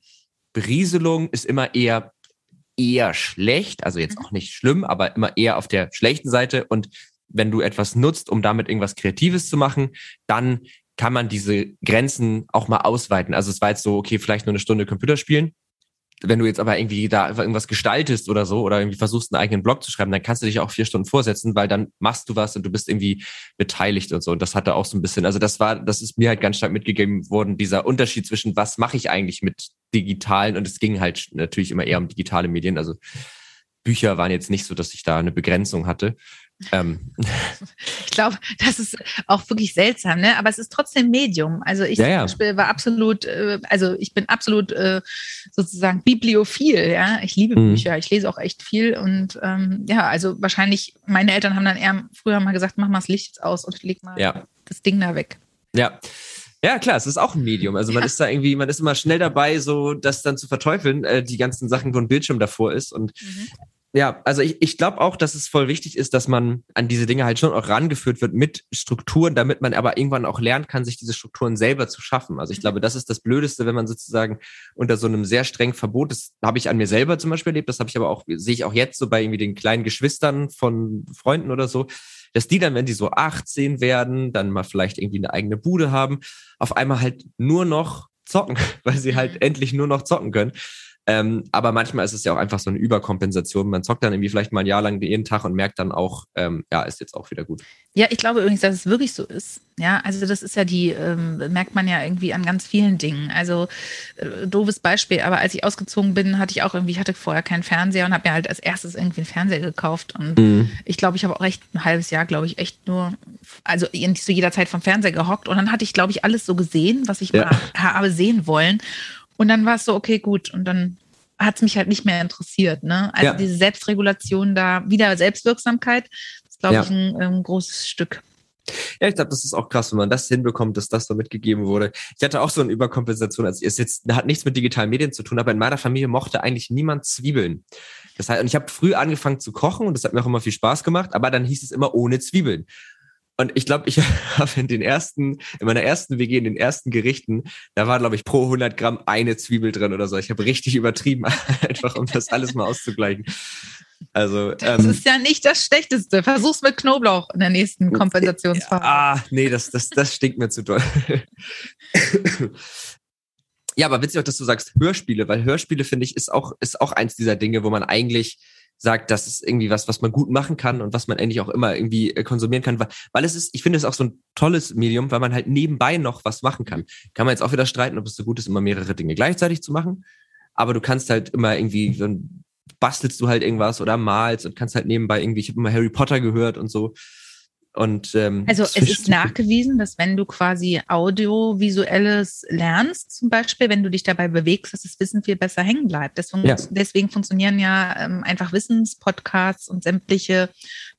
Berieselung ist immer eher eher schlecht, also jetzt mhm. auch nicht schlimm, aber immer eher auf der schlechten Seite und wenn du etwas nutzt, um damit irgendwas Kreatives zu machen, dann kann man diese Grenzen auch mal ausweiten. Also es war jetzt so, okay, vielleicht nur eine Stunde Computer spielen. Wenn du jetzt aber irgendwie da irgendwas gestaltest oder so oder irgendwie versuchst, einen eigenen Blog zu schreiben, dann kannst du dich auch vier Stunden vorsetzen, weil dann machst du was und du bist irgendwie beteiligt und so. Und das hatte auch so ein bisschen, also das war, das ist mir halt ganz stark mitgegeben worden, dieser Unterschied zwischen was mache ich eigentlich mit digitalen und es ging halt natürlich immer eher um digitale Medien. Also Bücher waren jetzt nicht so, dass ich da eine Begrenzung hatte. Ähm. Ich glaube, das ist auch wirklich seltsam, ne? Aber es ist trotzdem Medium. Also ich ja, ja. zum Beispiel war absolut, äh, also ich bin absolut äh, sozusagen bibliophil, ja. Ich liebe mhm. Bücher, ich lese auch echt viel und ähm, ja, also wahrscheinlich, meine Eltern haben dann eher früher mal gesagt, mach mal das Licht aus und leg mal ja. das Ding da weg. Ja. Ja, klar, es ist auch ein Medium. Also man ja. ist da irgendwie, man ist immer schnell dabei, so das dann zu verteufeln, äh, die ganzen Sachen, wo ein Bildschirm davor ist. Und mhm. Ja, also ich, ich glaube auch, dass es voll wichtig ist, dass man an diese Dinge halt schon auch rangeführt wird mit Strukturen, damit man aber irgendwann auch lernen kann, sich diese Strukturen selber zu schaffen. Also ich glaube, das ist das Blödeste, wenn man sozusagen unter so einem sehr strengen Verbot, das habe ich an mir selber zum Beispiel erlebt, das habe ich aber auch, sehe ich auch jetzt so bei irgendwie den kleinen Geschwistern von Freunden oder so, dass die dann, wenn die so 18 werden, dann mal vielleicht irgendwie eine eigene Bude haben, auf einmal halt nur noch zocken, weil sie halt mhm. endlich nur noch zocken können. Ähm, aber manchmal ist es ja auch einfach so eine Überkompensation. Man zockt dann irgendwie vielleicht mal ein Jahr lang jeden Tag und merkt dann auch, ähm, ja, ist jetzt auch wieder gut. Ja, ich glaube übrigens, dass es wirklich so ist. Ja, also das ist ja die, ähm, merkt man ja irgendwie an ganz vielen Dingen. Also äh, doofes Beispiel, aber als ich ausgezogen bin, hatte ich auch irgendwie, ich hatte vorher keinen Fernseher und habe mir halt als erstes irgendwie einen Fernseher gekauft. Und mhm. ich glaube, ich habe auch echt ein halbes Jahr, glaube ich, echt nur, also nicht zu jeder Zeit vom Fernseher gehockt. Und dann hatte ich, glaube ich, alles so gesehen, was ich ja. mal habe sehen wollen. Und dann war es so, okay, gut. Und dann hat es mich halt nicht mehr interessiert. Ne? Also ja. diese Selbstregulation da, wieder Selbstwirksamkeit, ist, glaube ja. ich, ein, ein großes Stück. Ja, ich glaube, das ist auch krass, wenn man das hinbekommt, dass das so mitgegeben wurde. Ich hatte auch so eine Überkompensation. Also es jetzt hat nichts mit digitalen Medien zu tun, aber in meiner Familie mochte eigentlich niemand Zwiebeln. Das heißt, und ich habe früh angefangen zu kochen und das hat mir auch immer viel Spaß gemacht, aber dann hieß es immer ohne Zwiebeln. Und ich glaube, ich habe in den ersten, in meiner ersten WG, in den ersten Gerichten, da war, glaube ich, pro 100 Gramm eine Zwiebel drin oder so. Ich habe richtig übertrieben, einfach um das alles mal auszugleichen. Also, das ähm, ist ja nicht das Schlechteste. Versuch's mit Knoblauch in der nächsten Kompensationsphase. Ah, nee, das, das, das stinkt mir zu doll. ja, aber witzig auch, dass du sagst Hörspiele, weil Hörspiele, finde ich, ist auch, ist auch eins dieser Dinge, wo man eigentlich sagt, das ist irgendwie was, was man gut machen kann und was man endlich auch immer irgendwie äh, konsumieren kann, weil, weil es ist, ich finde es auch so ein tolles Medium, weil man halt nebenbei noch was machen kann. Kann man jetzt auch wieder streiten, ob es so gut ist, immer mehrere Dinge gleichzeitig zu machen, aber du kannst halt immer irgendwie, dann bastelst du halt irgendwas oder malst und kannst halt nebenbei irgendwie, ich habe immer Harry Potter gehört und so. Und, ähm, also es ist nachgewiesen, dass wenn du quasi audiovisuelles lernst, zum Beispiel, wenn du dich dabei bewegst, dass das Wissen viel besser hängen bleibt. Deswegen, ja. deswegen funktionieren ja ähm, einfach Wissenspodcasts und sämtliche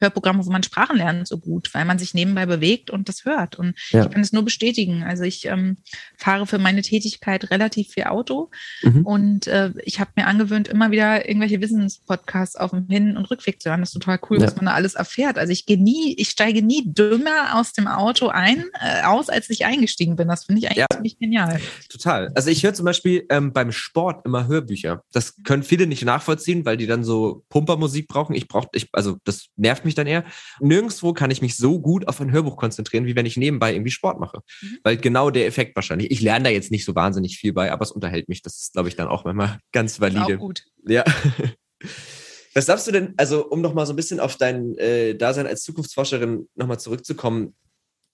Hörprogramme, wo man Sprachen lernt, so gut, weil man sich nebenbei bewegt und das hört. Und ja. ich kann es nur bestätigen. Also ich ähm, fahre für meine Tätigkeit relativ viel Auto mhm. und äh, ich habe mir angewöhnt, immer wieder irgendwelche Wissenspodcasts auf dem Hin- und Rückweg zu hören. Das ist total cool, ja. was man da alles erfährt. Also ich gehe nie, ich steige nie dümmer aus dem Auto ein, äh, aus, als ich eingestiegen bin. Das finde ich eigentlich ja, ziemlich genial. Total. Also ich höre zum Beispiel ähm, beim Sport immer Hörbücher. Das können viele nicht nachvollziehen, weil die dann so Pumpermusik brauchen. Ich brauche, ich, also das nervt mich dann eher. Nirgendwo kann ich mich so gut auf ein Hörbuch konzentrieren, wie wenn ich nebenbei irgendwie Sport mache. Mhm. Weil genau der Effekt wahrscheinlich. Ich lerne da jetzt nicht so wahnsinnig viel bei, aber es unterhält mich. Das ist, glaube ich, dann auch manchmal ganz valide. Auch gut. Ja. Was glaubst du denn, also um nochmal so ein bisschen auf dein äh, Dasein als Zukunftsforscherin nochmal zurückzukommen,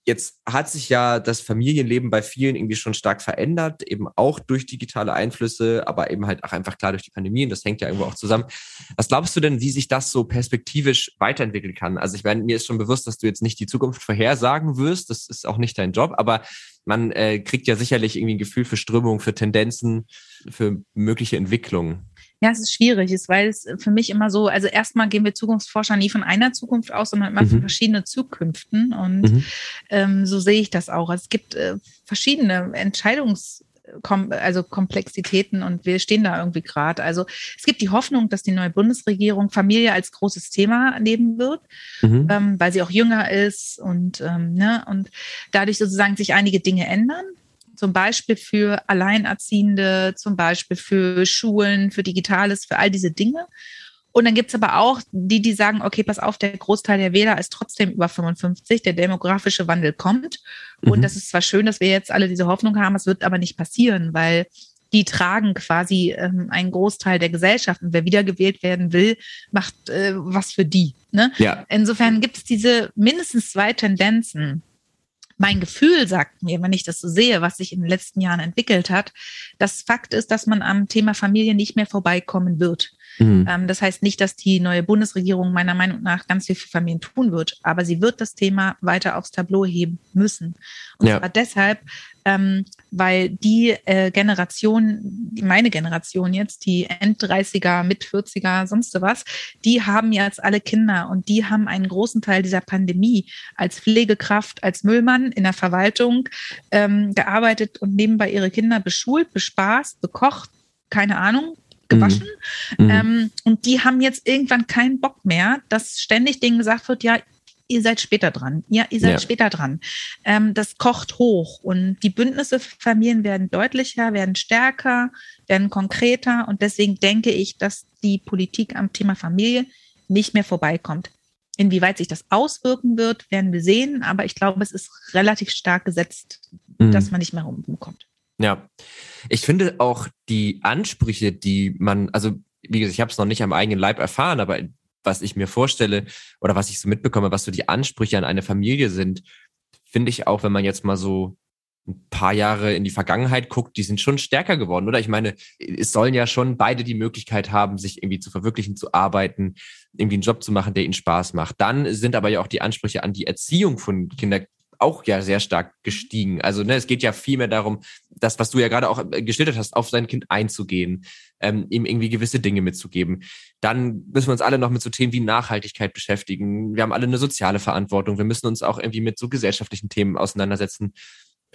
Jetzt hat sich ja das Familienleben bei vielen irgendwie schon stark verändert, eben auch durch digitale Einflüsse, aber eben halt auch einfach klar durch die Pandemie und das hängt ja irgendwo auch zusammen. Was glaubst du denn, wie sich das so perspektivisch weiterentwickeln kann? Also ich meine, mir ist schon bewusst, dass du jetzt nicht die Zukunft vorhersagen wirst, das ist auch nicht dein Job, aber man äh, kriegt ja sicherlich irgendwie ein Gefühl für Strömung, für Tendenzen, für mögliche Entwicklungen. Ja, es ist schwierig, ist, weil es für mich immer so, also erstmal gehen wir Zukunftsforscher nie von einer Zukunft aus, sondern immer mhm. von verschiedenen Zukünften. Und mhm. ähm, so sehe ich das auch. Also es gibt äh, verschiedene Entscheidungs- also Komplexitäten und wir stehen da irgendwie gerade. Also es gibt die Hoffnung, dass die neue Bundesregierung Familie als großes Thema nehmen wird, mhm. ähm, weil sie auch jünger ist und, ähm, ne, und dadurch sozusagen sich einige Dinge ändern zum Beispiel für Alleinerziehende, zum Beispiel für Schulen, für Digitales, für all diese Dinge. Und dann gibt es aber auch die, die sagen, okay, pass auf, der Großteil der Wähler ist trotzdem über 55, der demografische Wandel kommt. Und mhm. das ist zwar schön, dass wir jetzt alle diese Hoffnung haben, es wird aber nicht passieren, weil die tragen quasi ähm, einen Großteil der Gesellschaft. Und wer wiedergewählt werden will, macht äh, was für die. Ne? Ja. Insofern gibt es diese mindestens zwei Tendenzen mein Gefühl sagt mir, wenn ich das so sehe, was sich in den letzten Jahren entwickelt hat, dass Fakt ist, dass man am Thema Familie nicht mehr vorbeikommen wird. Mhm. Ähm, das heißt nicht, dass die neue Bundesregierung meiner Meinung nach ganz viel für Familien tun wird, aber sie wird das Thema weiter aufs Tableau heben müssen. Und ja. zwar deshalb, ähm, weil die äh, Generation, meine Generation jetzt, die End-30er, Mit-40er, sonst was, die haben jetzt alle Kinder und die haben einen großen Teil dieser Pandemie als Pflegekraft, als Müllmann in der Verwaltung ähm, gearbeitet und nebenbei ihre Kinder beschult, bespaßt, bekocht, keine Ahnung, gewaschen. Mhm. mhm. Ähm, und die haben jetzt irgendwann keinen Bock mehr, dass ständig denen gesagt wird, ja, ihr seid später dran. Ja, ihr seid ja. später dran. Ähm, das kocht hoch und die Bündnisse für Familien werden deutlicher, werden stärker, werden konkreter und deswegen denke ich, dass die Politik am Thema Familie nicht mehr vorbeikommt. Inwieweit sich das auswirken wird, werden wir sehen, aber ich glaube, es ist relativ stark gesetzt, mhm. dass man nicht mehr rumkommt. Ja, ich finde auch die Ansprüche, die man, also wie gesagt, ich habe es noch nicht am eigenen Leib erfahren, aber was ich mir vorstelle oder was ich so mitbekomme, was so die Ansprüche an eine Familie sind, finde ich auch, wenn man jetzt mal so ein paar Jahre in die Vergangenheit guckt, die sind schon stärker geworden, oder? Ich meine, es sollen ja schon beide die Möglichkeit haben, sich irgendwie zu verwirklichen, zu arbeiten, irgendwie einen Job zu machen, der ihnen Spaß macht. Dann sind aber ja auch die Ansprüche an die Erziehung von Kindern auch ja sehr stark gestiegen. Also ne, es geht ja viel mehr darum, das, was du ja gerade auch geschildert hast, auf sein Kind einzugehen, ähm, ihm irgendwie gewisse Dinge mitzugeben. Dann müssen wir uns alle noch mit so Themen wie Nachhaltigkeit beschäftigen. Wir haben alle eine soziale Verantwortung. Wir müssen uns auch irgendwie mit so gesellschaftlichen Themen auseinandersetzen.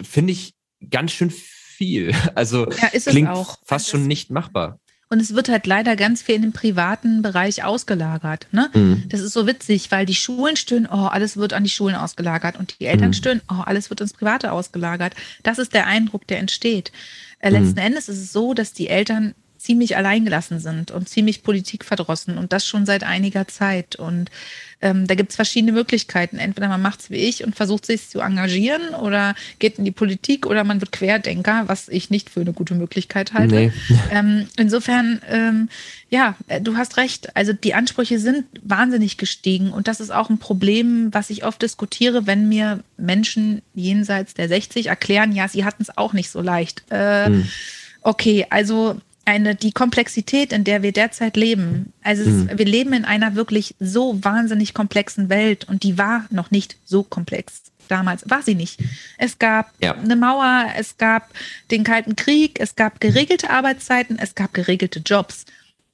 Finde ich ganz schön viel. Also ja, klingt fast schon nicht machbar. Und es wird halt leider ganz viel in den privaten Bereich ausgelagert. Ne? Mhm. Das ist so witzig, weil die Schulen stöhnen, oh, alles wird an die Schulen ausgelagert. Und die Eltern mhm. stöhnen, oh, alles wird ins Private ausgelagert. Das ist der Eindruck, der entsteht. Äh, letzten mhm. Endes ist es so, dass die Eltern ziemlich alleingelassen sind und ziemlich politikverdrossen und das schon seit einiger Zeit. Und ähm, da gibt es verschiedene Möglichkeiten. Entweder man macht es wie ich und versucht sich zu engagieren oder geht in die Politik oder man wird Querdenker, was ich nicht für eine gute Möglichkeit halte. Nee. Ähm, insofern, ähm, ja, äh, du hast recht. Also die Ansprüche sind wahnsinnig gestiegen und das ist auch ein Problem, was ich oft diskutiere, wenn mir Menschen jenseits der 60 erklären, ja, sie hatten es auch nicht so leicht. Äh, hm. Okay, also eine, die Komplexität, in der wir derzeit leben. Also es, mhm. wir leben in einer wirklich so wahnsinnig komplexen Welt und die war noch nicht so komplex. Damals war sie nicht. Es gab ja. eine Mauer, es gab den Kalten Krieg, es gab geregelte Arbeitszeiten, es gab geregelte Jobs.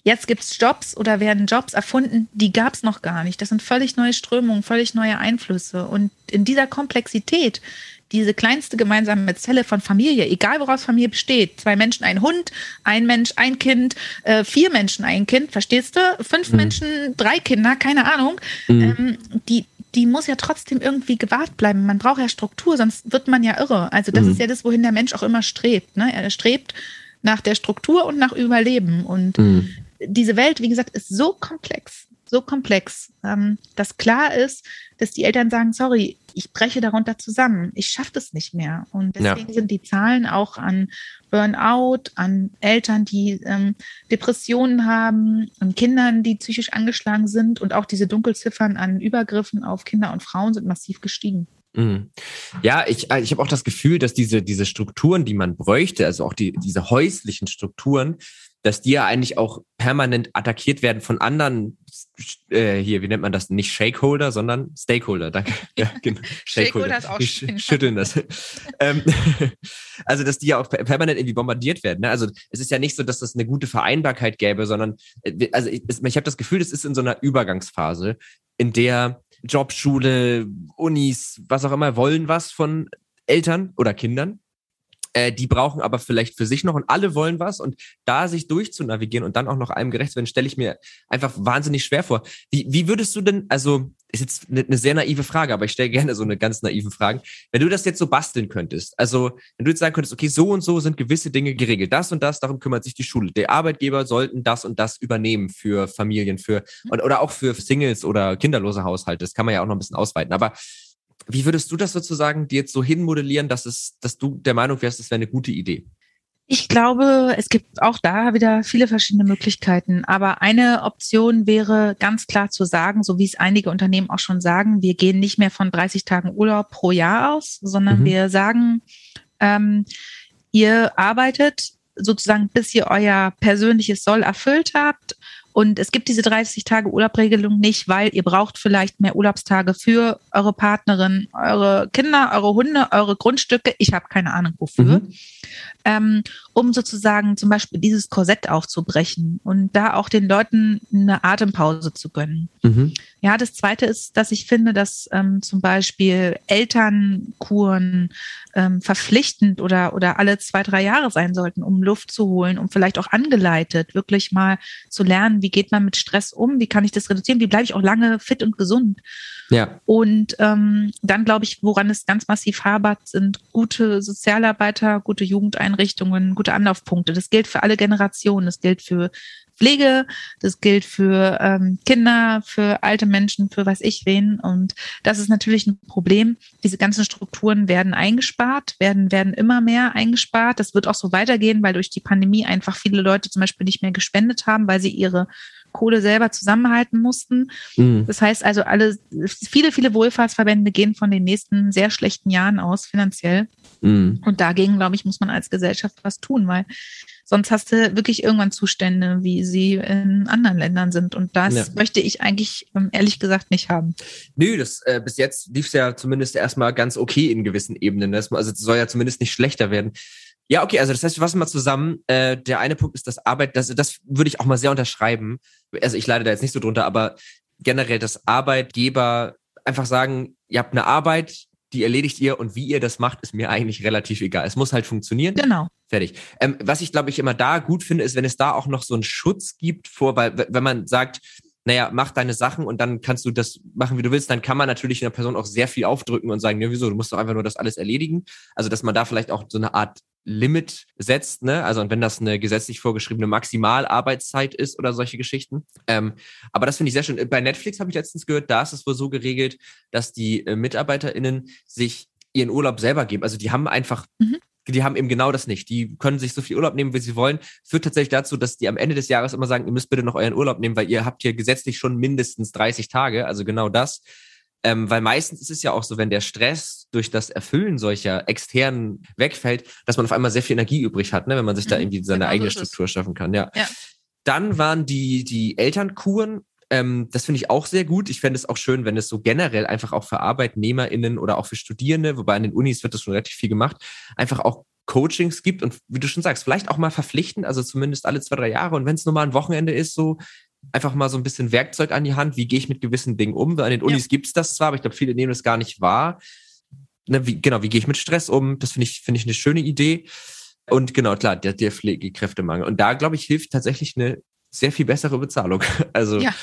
Jetzt gibt es Jobs oder werden Jobs erfunden, die gab es noch gar nicht. Das sind völlig neue Strömungen, völlig neue Einflüsse. Und in dieser Komplexität diese kleinste gemeinsame Zelle von Familie, egal woraus Familie besteht, zwei Menschen, ein Hund, ein Mensch, ein Kind, äh, vier Menschen, ein Kind, verstehst du? Fünf mhm. Menschen, drei Kinder, keine Ahnung. Mhm. Ähm, die, die muss ja trotzdem irgendwie gewahrt bleiben. Man braucht ja Struktur, sonst wird man ja irre. Also das mhm. ist ja das, wohin der Mensch auch immer strebt. Ne? Er strebt nach der Struktur und nach Überleben. Und mhm. Diese Welt, wie gesagt, ist so komplex so komplex, ähm, dass klar ist, dass die Eltern sagen, sorry, ich breche darunter zusammen, ich schaffe das nicht mehr. Und deswegen ja. sind die Zahlen auch an Burnout, an Eltern, die ähm, Depressionen haben, an Kindern, die psychisch angeschlagen sind und auch diese Dunkelziffern an Übergriffen auf Kinder und Frauen sind massiv gestiegen. Mhm. Ja, ich, ich habe auch das Gefühl, dass diese, diese Strukturen, die man bräuchte, also auch die, diese häuslichen Strukturen, dass die ja eigentlich auch permanent attackiert werden von anderen, äh, hier, wie nennt man das? Nicht Shakeholder, sondern Stakeholder. Danke. Ja, genau. Shakeholder ist auch schön. Schütteln das. ähm, also, dass die ja auch permanent irgendwie bombardiert werden. Ne? Also, es ist ja nicht so, dass das eine gute Vereinbarkeit gäbe, sondern, äh, also ich, ich habe das Gefühl, das ist in so einer Übergangsphase, in der Jobschule, Unis, was auch immer, wollen was von Eltern oder Kindern äh, die brauchen aber vielleicht für sich noch und alle wollen was und da sich durchzunavigieren und dann auch noch einem gerecht werden, stelle ich mir einfach wahnsinnig schwer vor. Wie, wie würdest du denn, also ist jetzt eine, eine sehr naive Frage, aber ich stelle gerne so eine ganz naive Frage. Wenn du das jetzt so basteln könntest, also wenn du jetzt sagen könntest, okay, so und so sind gewisse Dinge geregelt, das und das, darum kümmert sich die Schule. Der Arbeitgeber sollten das und das übernehmen für Familien, für oder, oder auch für Singles oder kinderlose Haushalte. Das kann man ja auch noch ein bisschen ausweiten. Aber wie würdest du das sozusagen dir jetzt so hinmodellieren, dass es, dass du der Meinung wärst, das wäre eine gute Idee? Ich glaube, es gibt auch da wieder viele verschiedene Möglichkeiten. Aber eine Option wäre ganz klar zu sagen, so wie es einige Unternehmen auch schon sagen, wir gehen nicht mehr von 30 Tagen Urlaub pro Jahr aus, sondern mhm. wir sagen, ähm, ihr arbeitet sozusagen, bis ihr euer persönliches Soll erfüllt habt und es gibt diese 30 Tage Urlaubregelung nicht, weil ihr braucht vielleicht mehr Urlaubstage für eure Partnerin, eure Kinder, eure Hunde, eure Grundstücke. Ich habe keine Ahnung wofür. Mhm. Ähm, um sozusagen zum Beispiel dieses Korsett aufzubrechen und da auch den Leuten eine Atempause zu gönnen. Mhm. Ja, das Zweite ist, dass ich finde, dass ähm, zum Beispiel Elternkuren ähm, verpflichtend oder, oder alle zwei, drei Jahre sein sollten, um Luft zu holen, um vielleicht auch angeleitet, wirklich mal zu lernen, wie geht man mit Stress um, wie kann ich das reduzieren, wie bleibe ich auch lange fit und gesund. Ja. Und ähm, dann glaube ich, woran es ganz massiv habert, sind gute Sozialarbeiter, gute Jugendeinrichtungen, gute Anlaufpunkte. Das gilt für alle Generationen. Das gilt für Pflege, das gilt für ähm, Kinder, für alte Menschen, für was ich wen. Und das ist natürlich ein Problem. Diese ganzen Strukturen werden eingespart, werden, werden immer mehr eingespart. Das wird auch so weitergehen, weil durch die Pandemie einfach viele Leute zum Beispiel nicht mehr gespendet haben, weil sie ihre Kohle selber zusammenhalten mussten. Mhm. Das heißt also, alle, viele, viele Wohlfahrtsverbände gehen von den nächsten sehr schlechten Jahren aus finanziell. Mhm. Und dagegen, glaube ich, muss man als Gesellschaft was tun, weil Sonst hast du wirklich irgendwann Zustände, wie sie in anderen Ländern sind. Und das ja. möchte ich eigentlich ähm, ehrlich gesagt nicht haben. Nö, das äh, bis jetzt lief es ja zumindest erstmal ganz okay in gewissen Ebenen. Das, also es soll ja zumindest nicht schlechter werden. Ja, okay, also das heißt, wir fassen mal zusammen. Äh, der eine Punkt ist das Arbeit, das, das würde ich auch mal sehr unterschreiben. Also ich leide da jetzt nicht so drunter, aber generell das Arbeitgeber einfach sagen, ihr habt eine Arbeit, die erledigt ihr und wie ihr das macht, ist mir eigentlich relativ egal. Es muss halt funktionieren. Genau. Fertig. Ähm, was ich, glaube ich, immer da gut finde, ist, wenn es da auch noch so einen Schutz gibt vor, weil wenn man sagt, naja, mach deine Sachen und dann kannst du das machen, wie du willst, dann kann man natürlich einer Person auch sehr viel aufdrücken und sagen, ja, wieso, du musst doch einfach nur das alles erledigen. Also, dass man da vielleicht auch so eine Art Limit setzt, ne? Also und wenn das eine gesetzlich vorgeschriebene Maximalarbeitszeit ist oder solche Geschichten. Ähm, aber das finde ich sehr schön. Bei Netflix habe ich letztens gehört, da ist es wohl so geregelt, dass die äh, MitarbeiterInnen sich ihren Urlaub selber geben. Also die haben einfach, mhm. Die haben eben genau das nicht. Die können sich so viel Urlaub nehmen, wie sie wollen. Führt tatsächlich dazu, dass die am Ende des Jahres immer sagen, ihr müsst bitte noch euren Urlaub nehmen, weil ihr habt hier gesetzlich schon mindestens 30 Tage. Also genau das. Ähm, weil meistens ist es ja auch so, wenn der Stress durch das Erfüllen solcher externen wegfällt, dass man auf einmal sehr viel Energie übrig hat, ne, wenn man sich mhm, da irgendwie seine genau eigene so Struktur schaffen kann. Ja. ja. Dann waren die, die Elternkuren. Ähm, das finde ich auch sehr gut. Ich fände es auch schön, wenn es so generell einfach auch für ArbeitnehmerInnen oder auch für Studierende, wobei an den Unis wird das schon relativ viel gemacht, einfach auch Coachings gibt und wie du schon sagst, vielleicht auch mal verpflichtend, also zumindest alle zwei, drei Jahre. Und wenn es nur mal ein Wochenende ist, so einfach mal so ein bisschen Werkzeug an die Hand. Wie gehe ich mit gewissen Dingen um? An den Unis ja. gibt es das zwar, aber ich glaube, viele nehmen das gar nicht wahr. Ne, wie, genau, wie gehe ich mit Stress um? Das finde ich, finde ich eine schöne Idee. Und genau, klar, der, der Pflegekräftemangel. Und da, glaube ich, hilft tatsächlich eine sehr viel bessere Bezahlung. Also ja,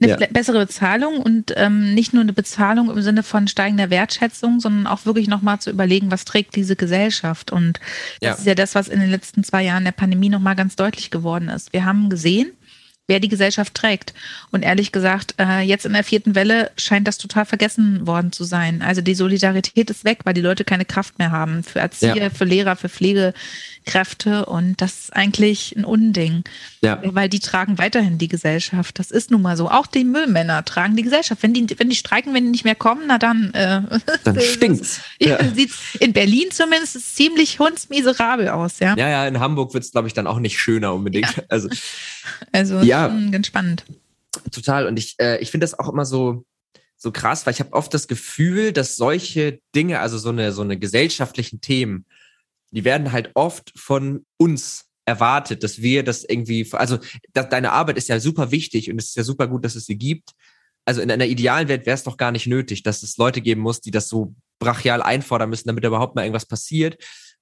eine ja. bessere Bezahlung und ähm, nicht nur eine Bezahlung im Sinne von steigender Wertschätzung, sondern auch wirklich nochmal zu überlegen, was trägt diese Gesellschaft. Und das ja. ist ja das, was in den letzten zwei Jahren der Pandemie nochmal ganz deutlich geworden ist. Wir haben gesehen, wer die Gesellschaft trägt. Und ehrlich gesagt, äh, jetzt in der vierten Welle scheint das total vergessen worden zu sein. Also die Solidarität ist weg, weil die Leute keine Kraft mehr haben für Erzieher, ja. für Lehrer, für Pflegekräfte. Und das ist eigentlich ein Unding. Ja. Weil die tragen weiterhin die Gesellschaft. Das ist nun mal so. Auch die Müllmänner tragen die Gesellschaft. Wenn die, wenn die streiken, wenn die nicht mehr kommen, na dann, äh, dann stinkt's. Ja. In Berlin zumindest ziemlich hundsmiserabel aus, ja. Ja, ja, in Hamburg wird es, glaube ich, dann auch nicht schöner unbedingt. Ja. Also, also ja, ganz spannend. Total. Und ich, äh, ich finde das auch immer so, so krass, weil ich habe oft das Gefühl, dass solche Dinge, also so eine, so eine gesellschaftlichen Themen, die werden halt oft von uns erwartet, dass wir das irgendwie, also dass deine Arbeit ist ja super wichtig und es ist ja super gut, dass es sie gibt. Also in einer idealen Welt wäre es doch gar nicht nötig, dass es Leute geben muss, die das so brachial einfordern müssen, damit überhaupt mal irgendwas passiert.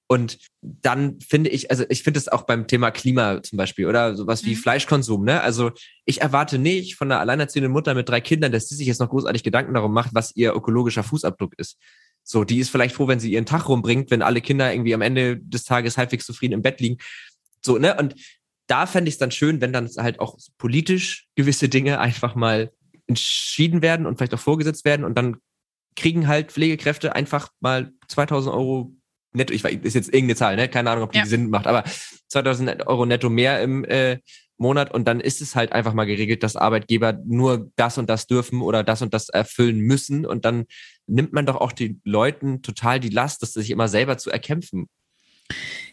Und dann finde ich, also ich finde es auch beim Thema Klima zum Beispiel oder sowas wie mhm. Fleischkonsum, ne? Also ich erwarte nicht von einer alleinerziehenden Mutter mit drei Kindern, dass sie sich jetzt noch großartig Gedanken darum macht, was ihr ökologischer Fußabdruck ist. So, die ist vielleicht froh, wenn sie ihren Tag rumbringt, wenn alle Kinder irgendwie am Ende des Tages halbwegs zufrieden im Bett liegen. So, ne? Und da fände ich es dann schön, wenn dann halt auch politisch gewisse Dinge einfach mal entschieden werden und vielleicht auch vorgesetzt werden und dann kriegen halt Pflegekräfte einfach mal 2000 Euro netto, ich weiß, ist jetzt irgendeine Zahl, ne? Keine Ahnung, ob die ja. Sinn macht, aber 2000 Euro netto mehr im äh, Monat und dann ist es halt einfach mal geregelt, dass Arbeitgeber nur das und das dürfen oder das und das erfüllen müssen und dann nimmt man doch auch den Leuten total die Last, das sich immer selber zu erkämpfen.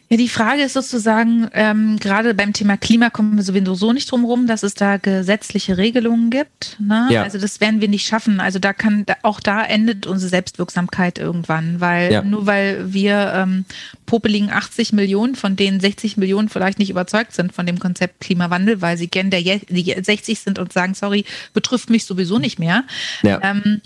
Ja, die Frage ist sozusagen, ähm, gerade beim Thema Klima kommen wir sowieso so nicht drum rum, dass es da gesetzliche Regelungen gibt. Ne? Ja. Also das werden wir nicht schaffen. Also da kann, auch da endet unsere Selbstwirksamkeit irgendwann, weil ja. nur weil wir ähm, popeligen 80 Millionen, von denen 60 Millionen vielleicht nicht überzeugt sind von dem Konzept Klimawandel, weil sie gern der die 60 sind und sagen, sorry, betrifft mich sowieso nicht mehr. Ja. Ähm,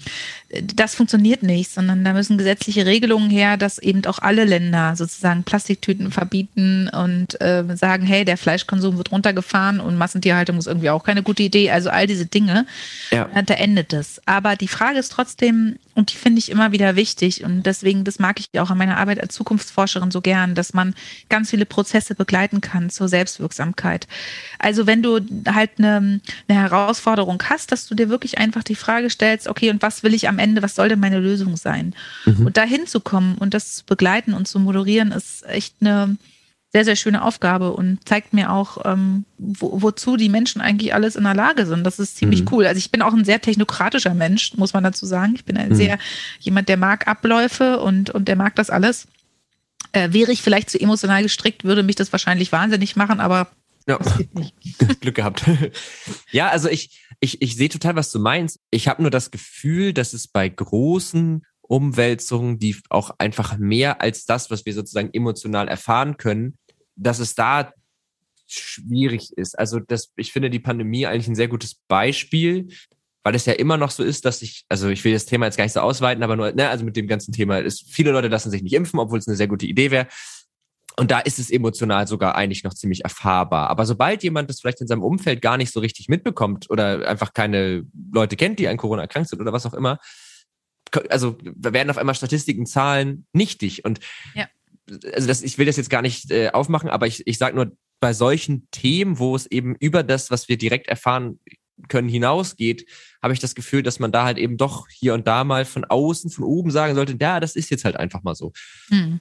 das funktioniert nicht, sondern da müssen gesetzliche Regelungen her, dass eben auch alle Länder sozusagen Plastiktüten verbieten und äh, sagen, hey, der Fleischkonsum wird runtergefahren und Massentierhaltung ist irgendwie auch keine gute Idee. Also all diese Dinge, ja. da endet es. Aber die Frage ist trotzdem, und die finde ich immer wieder wichtig und deswegen, das mag ich auch an meiner Arbeit als Zukunftsforscherin so gern, dass man ganz viele Prozesse begleiten kann zur Selbstwirksamkeit. Also wenn du halt eine, eine Herausforderung hast, dass du dir wirklich einfach die Frage stellst, okay, und was will ich am Ende, was soll denn meine Lösung sein? Mhm. Und da hinzukommen und das zu begleiten und zu moderieren, ist echt eine sehr, sehr schöne Aufgabe und zeigt mir auch, ähm, wo, wozu die Menschen eigentlich alles in der Lage sind. Das ist ziemlich mhm. cool. Also ich bin auch ein sehr technokratischer Mensch, muss man dazu sagen. Ich bin ein mhm. sehr jemand, der mag Abläufe und, und der mag das alles. Äh, wäre ich vielleicht zu emotional gestrickt, würde mich das wahrscheinlich wahnsinnig machen, aber ja. Glück gehabt. ja, also ich, ich, ich sehe total, was du meinst. Ich habe nur das Gefühl, dass es bei großen Umwälzungen, die auch einfach mehr als das, was wir sozusagen emotional erfahren können, dass es da schwierig ist. Also das, ich finde die Pandemie eigentlich ein sehr gutes Beispiel, weil es ja immer noch so ist, dass ich, also ich will das Thema jetzt gar nicht so ausweiten, aber nur, ne, also mit dem ganzen Thema ist, viele Leute lassen sich nicht impfen, obwohl es eine sehr gute Idee wäre. Und da ist es emotional sogar eigentlich noch ziemlich erfahrbar. Aber sobald jemand das vielleicht in seinem Umfeld gar nicht so richtig mitbekommt oder einfach keine Leute kennt, die an Corona erkrankt sind oder was auch immer, also werden auf einmal Statistiken, Zahlen nichtig. Und ja. Also das, ich will das jetzt gar nicht äh, aufmachen, aber ich, ich sage nur, bei solchen Themen, wo es eben über das, was wir direkt erfahren können, hinausgeht, habe ich das Gefühl, dass man da halt eben doch hier und da mal von außen, von oben sagen sollte, ja, das ist jetzt halt einfach mal so. Hm.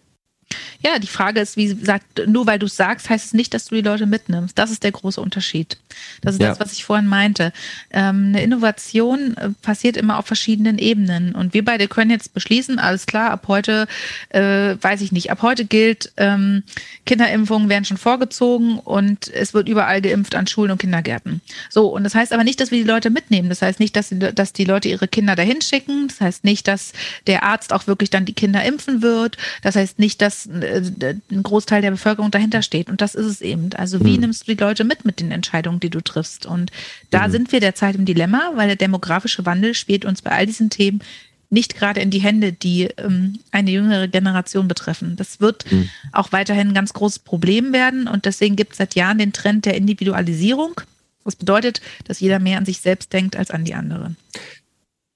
Ja, die Frage ist, wie gesagt, nur weil du es sagst, heißt es nicht, dass du die Leute mitnimmst. Das ist der große Unterschied. Das ist ja. das, was ich vorhin meinte. Ähm, eine Innovation äh, passiert immer auf verschiedenen Ebenen. Und wir beide können jetzt beschließen, alles klar, ab heute, äh, weiß ich nicht, ab heute gilt, ähm, Kinderimpfungen werden schon vorgezogen und es wird überall geimpft an Schulen und Kindergärten. So, und das heißt aber nicht, dass wir die Leute mitnehmen. Das heißt nicht, dass, sie, dass die Leute ihre Kinder dahin schicken. Das heißt nicht, dass der Arzt auch wirklich dann die Kinder impfen wird. Das heißt nicht, dass dass äh, ein Großteil der Bevölkerung dahinter steht. Und das ist es eben. Also wie mhm. nimmst du die Leute mit mit den Entscheidungen, die du triffst? Und da mhm. sind wir derzeit im Dilemma, weil der demografische Wandel spielt uns bei all diesen Themen nicht gerade in die Hände, die ähm, eine jüngere Generation betreffen. Das wird mhm. auch weiterhin ein ganz großes Problem werden. Und deswegen gibt es seit Jahren den Trend der Individualisierung. Was bedeutet, dass jeder mehr an sich selbst denkt als an die anderen.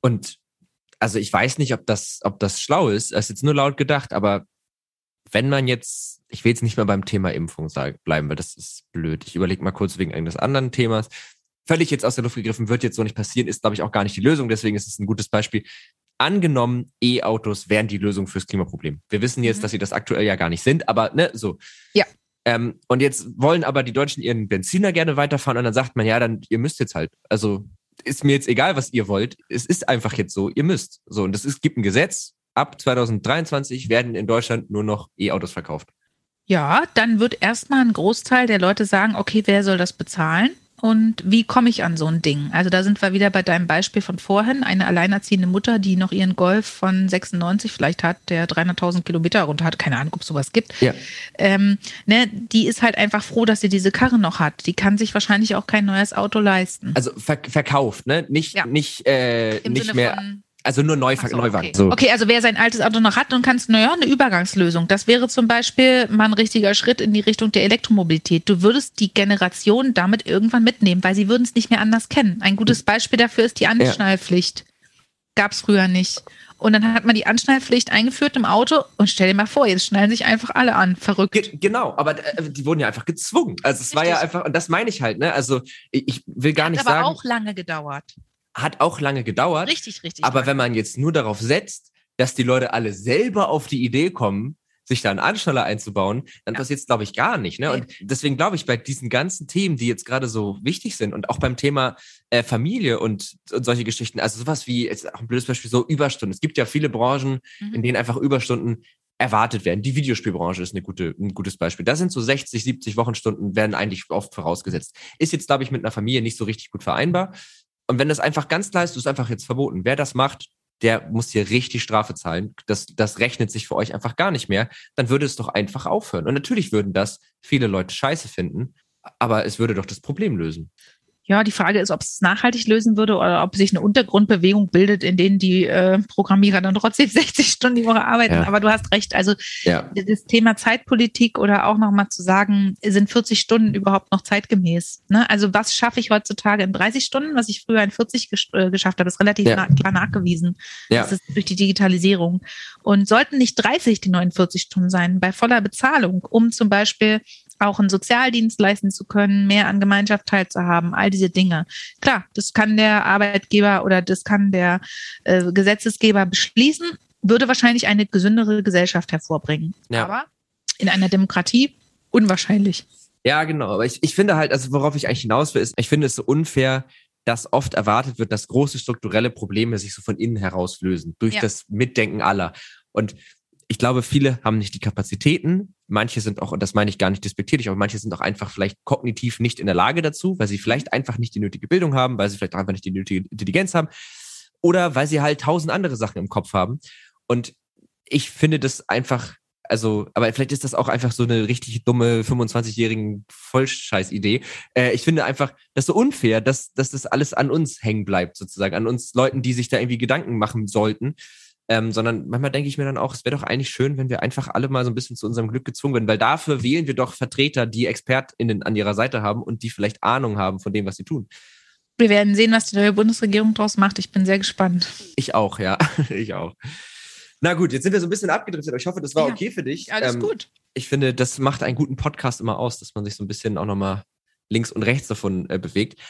Und also ich weiß nicht, ob das, ob das schlau ist. Das ist jetzt nur laut gedacht, aber wenn man jetzt, ich will jetzt nicht mehr beim Thema Impfung sagen, bleiben, weil das ist blöd. Ich überlege mal kurz wegen eines anderen Themas. völlig jetzt aus der Luft gegriffen, wird jetzt so nicht passieren, ist, glaube ich, auch gar nicht die Lösung. Deswegen ist es ein gutes Beispiel. Angenommen, E-Autos wären die Lösung fürs Klimaproblem. Wir wissen jetzt, mhm. dass sie das aktuell ja gar nicht sind, aber ne, so. Ja. Ähm, und jetzt wollen aber die Deutschen ihren Benziner gerne weiterfahren und dann sagt man, ja, dann ihr müsst jetzt halt. Also ist mir jetzt egal, was ihr wollt. Es ist einfach jetzt so, ihr müsst. So, und es gibt ein Gesetz. Ab 2023 werden in Deutschland nur noch E-Autos verkauft. Ja, dann wird erstmal ein Großteil der Leute sagen, okay, wer soll das bezahlen? Und wie komme ich an so ein Ding? Also da sind wir wieder bei deinem Beispiel von vorhin. Eine alleinerziehende Mutter, die noch ihren Golf von 96 vielleicht hat, der 300.000 Kilometer runter hat. Keine Ahnung, ob es sowas gibt. Ja. Ähm, ne, die ist halt einfach froh, dass sie diese Karre noch hat. Die kann sich wahrscheinlich auch kein neues Auto leisten. Also ver verkauft, ne? Nicht, ja. nicht, äh, nicht Sinne mehr. Von, also nur Neu so, Neuwagen. Okay. So. okay, also wer sein altes Auto noch hat und kann, naja, eine Übergangslösung. Das wäre zum Beispiel mal ein richtiger Schritt in die Richtung der Elektromobilität. Du würdest die Generation damit irgendwann mitnehmen, weil sie würden es nicht mehr anders kennen. Ein gutes Beispiel dafür ist die Anschnallpflicht. Ja. Gab es früher nicht. Und dann hat man die Anschnallpflicht eingeführt im Auto und stell dir mal vor, jetzt schnallen sich einfach alle an. Verrückt. Ge genau, aber äh, die wurden ja einfach gezwungen. Also es Richtig. war ja einfach, und das meine ich halt, ne? Also ich will gar hat nicht aber sagen. aber auch lange gedauert hat auch lange gedauert. Richtig, richtig. Aber wenn man jetzt nur darauf setzt, dass die Leute alle selber auf die Idee kommen, sich da einen Anschnaller einzubauen, dann ja. passiert es, glaube ich, gar nicht. Ne? Und deswegen glaube ich, bei diesen ganzen Themen, die jetzt gerade so wichtig sind und auch beim Thema äh, Familie und, und, solche Geschichten, also sowas wie, jetzt auch ein blödes Beispiel, so Überstunden. Es gibt ja viele Branchen, mhm. in denen einfach Überstunden erwartet werden. Die Videospielbranche ist eine gute, ein gutes Beispiel. Da sind so 60, 70 Wochenstunden werden eigentlich oft vorausgesetzt. Ist jetzt, glaube ich, mit einer Familie nicht so richtig gut vereinbar. Und wenn das einfach ganz klar ist, du ist einfach jetzt verboten. Wer das macht, der muss hier richtig Strafe zahlen. Das, das rechnet sich für euch einfach gar nicht mehr. Dann würde es doch einfach aufhören. Und natürlich würden das viele Leute scheiße finden, aber es würde doch das Problem lösen. Ja, die Frage ist, ob es nachhaltig lösen würde oder ob sich eine Untergrundbewegung bildet, in denen die äh, Programmierer dann trotzdem 60 Stunden die Woche arbeiten. Ja. Aber du hast recht. Also ja. das Thema Zeitpolitik oder auch nochmal zu sagen, sind 40 Stunden überhaupt noch zeitgemäß? Ne? Also was schaffe ich heutzutage in 30 Stunden, was ich früher in 40 gesch äh, geschafft habe, ist relativ ja. nah, klar nachgewiesen. Ja. Das ist durch die Digitalisierung. Und sollten nicht 30 die 49 Stunden sein, bei voller Bezahlung, um zum Beispiel auch einen Sozialdienst leisten zu können, mehr an Gemeinschaft teilzuhaben, all diese Dinge. Klar, das kann der Arbeitgeber oder das kann der äh, Gesetzesgeber beschließen, würde wahrscheinlich eine gesündere Gesellschaft hervorbringen. Ja. Aber in einer Demokratie unwahrscheinlich. Ja, genau. Aber ich, ich finde halt, also worauf ich eigentlich hinaus will, ist, ich finde es so unfair, dass oft erwartet wird, dass große strukturelle Probleme sich so von innen heraus lösen, durch ja. das Mitdenken aller. Und ich glaube, viele haben nicht die Kapazitäten. Manche sind auch, und das meine ich gar nicht despektierlich, aber manche sind auch einfach vielleicht kognitiv nicht in der Lage dazu, weil sie vielleicht einfach nicht die nötige Bildung haben, weil sie vielleicht einfach nicht die nötige Intelligenz haben oder weil sie halt tausend andere Sachen im Kopf haben. Und ich finde das einfach, also, aber vielleicht ist das auch einfach so eine richtig dumme 25-jährigen Vollscheiß-Idee. Äh, ich finde einfach das so unfair, dass, dass das alles an uns hängen bleibt, sozusagen, an uns Leuten, die sich da irgendwie Gedanken machen sollten. Ähm, sondern manchmal denke ich mir dann auch, es wäre doch eigentlich schön, wenn wir einfach alle mal so ein bisschen zu unserem Glück gezwungen werden, weil dafür wählen wir doch Vertreter, die ExpertInnen an ihrer Seite haben und die vielleicht Ahnung haben von dem, was sie tun. Wir werden sehen, was die neue Bundesregierung daraus macht. Ich bin sehr gespannt. Ich auch, ja. ich auch. Na gut, jetzt sind wir so ein bisschen abgedriftet. Ich hoffe, das war ja, okay für dich. Alles ähm, gut. Ich finde, das macht einen guten Podcast immer aus, dass man sich so ein bisschen auch nochmal links und rechts davon äh, bewegt.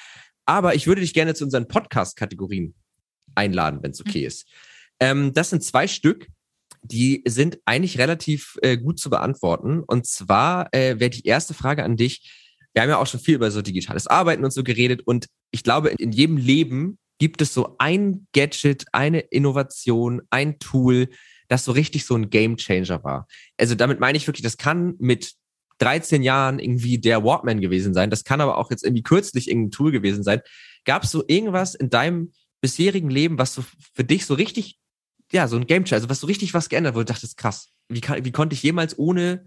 Aber ich würde dich gerne zu unseren Podcast-Kategorien einladen, wenn es okay mhm. ist. Ähm, das sind zwei Stück, die sind eigentlich relativ äh, gut zu beantworten. Und zwar äh, wäre die erste Frage an dich. Wir haben ja auch schon viel über so digitales Arbeiten und so geredet. Und ich glaube, in, jedem Leben gibt es so ein Gadget, eine Innovation, ein Tool, das so richtig so ein Game Changer war. Also damit meine ich wirklich, das kann mit 13 Jahren irgendwie der Walkman gewesen sein. Das kann aber auch jetzt irgendwie kürzlich irgendein Tool gewesen sein. Gab es so irgendwas in deinem bisherigen Leben, was so für dich so richtig ja, so ein Game Changer, also was so richtig was geändert wurde, dachte ich, krass. Wie, kann, wie konnte ich jemals ohne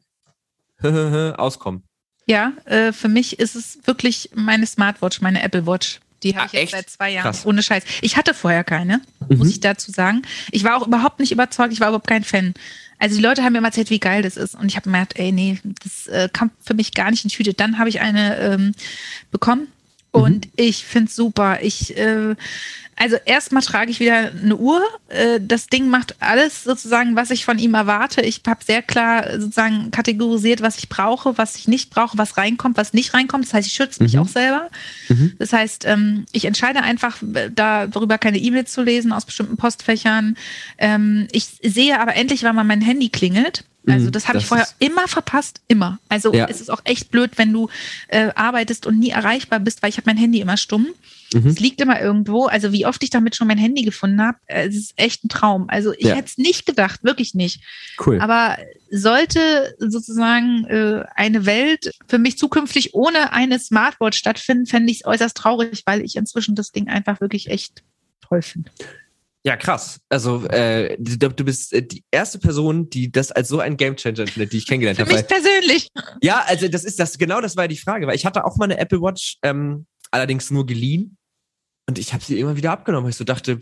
auskommen? Ja, äh, für mich ist es wirklich meine Smartwatch, meine Apple Watch. Die habe ah, ich jetzt echt? seit zwei Jahren. Krass. Ohne Scheiß. Ich hatte vorher keine, mhm. muss ich dazu sagen. Ich war auch überhaupt nicht überzeugt, ich war überhaupt kein Fan. Also die Leute haben mir immer erzählt, wie geil das ist. Und ich habe mir gedacht, ey, nee, das äh, kam für mich gar nicht in Tüte. Dann habe ich eine ähm, bekommen und mhm. ich finde es super. Ich äh, Also erstmal trage ich wieder eine Uhr. Äh, das Ding macht alles sozusagen, was ich von ihm erwarte. Ich habe sehr klar sozusagen kategorisiert, was ich brauche, was ich nicht brauche, was reinkommt, was nicht reinkommt. Das heißt, ich schütze mich mhm. auch selber. Mhm. Das heißt, ähm, ich entscheide einfach darüber, keine E-Mails zu lesen aus bestimmten Postfächern. Ähm, ich sehe aber endlich, wann mal mein Handy klingelt. Also mhm, das habe ich vorher immer verpasst, immer. Also ja. es ist auch echt blöd, wenn du äh, arbeitest und nie erreichbar bist, weil ich habe mein Handy immer stumm. Mhm. Es liegt immer irgendwo. Also wie oft ich damit schon mein Handy gefunden habe, äh, es ist echt ein Traum. Also ich ja. hätte es nicht gedacht, wirklich nicht. Cool. Aber sollte sozusagen äh, eine Welt für mich zukünftig ohne eine Smartwatch stattfinden, fände ich es äußerst traurig, weil ich inzwischen das Ding einfach wirklich echt toll finde. Ja, krass. Also äh, du, du bist äh, die erste Person, die das als so ein Gamechanger findet, die ich kennengelernt habe. Für mich persönlich. Ja, also das ist das genau, das war die Frage, weil ich hatte auch mal eine Apple Watch, ähm, allerdings nur geliehen und ich habe sie immer wieder abgenommen. Ich so dachte,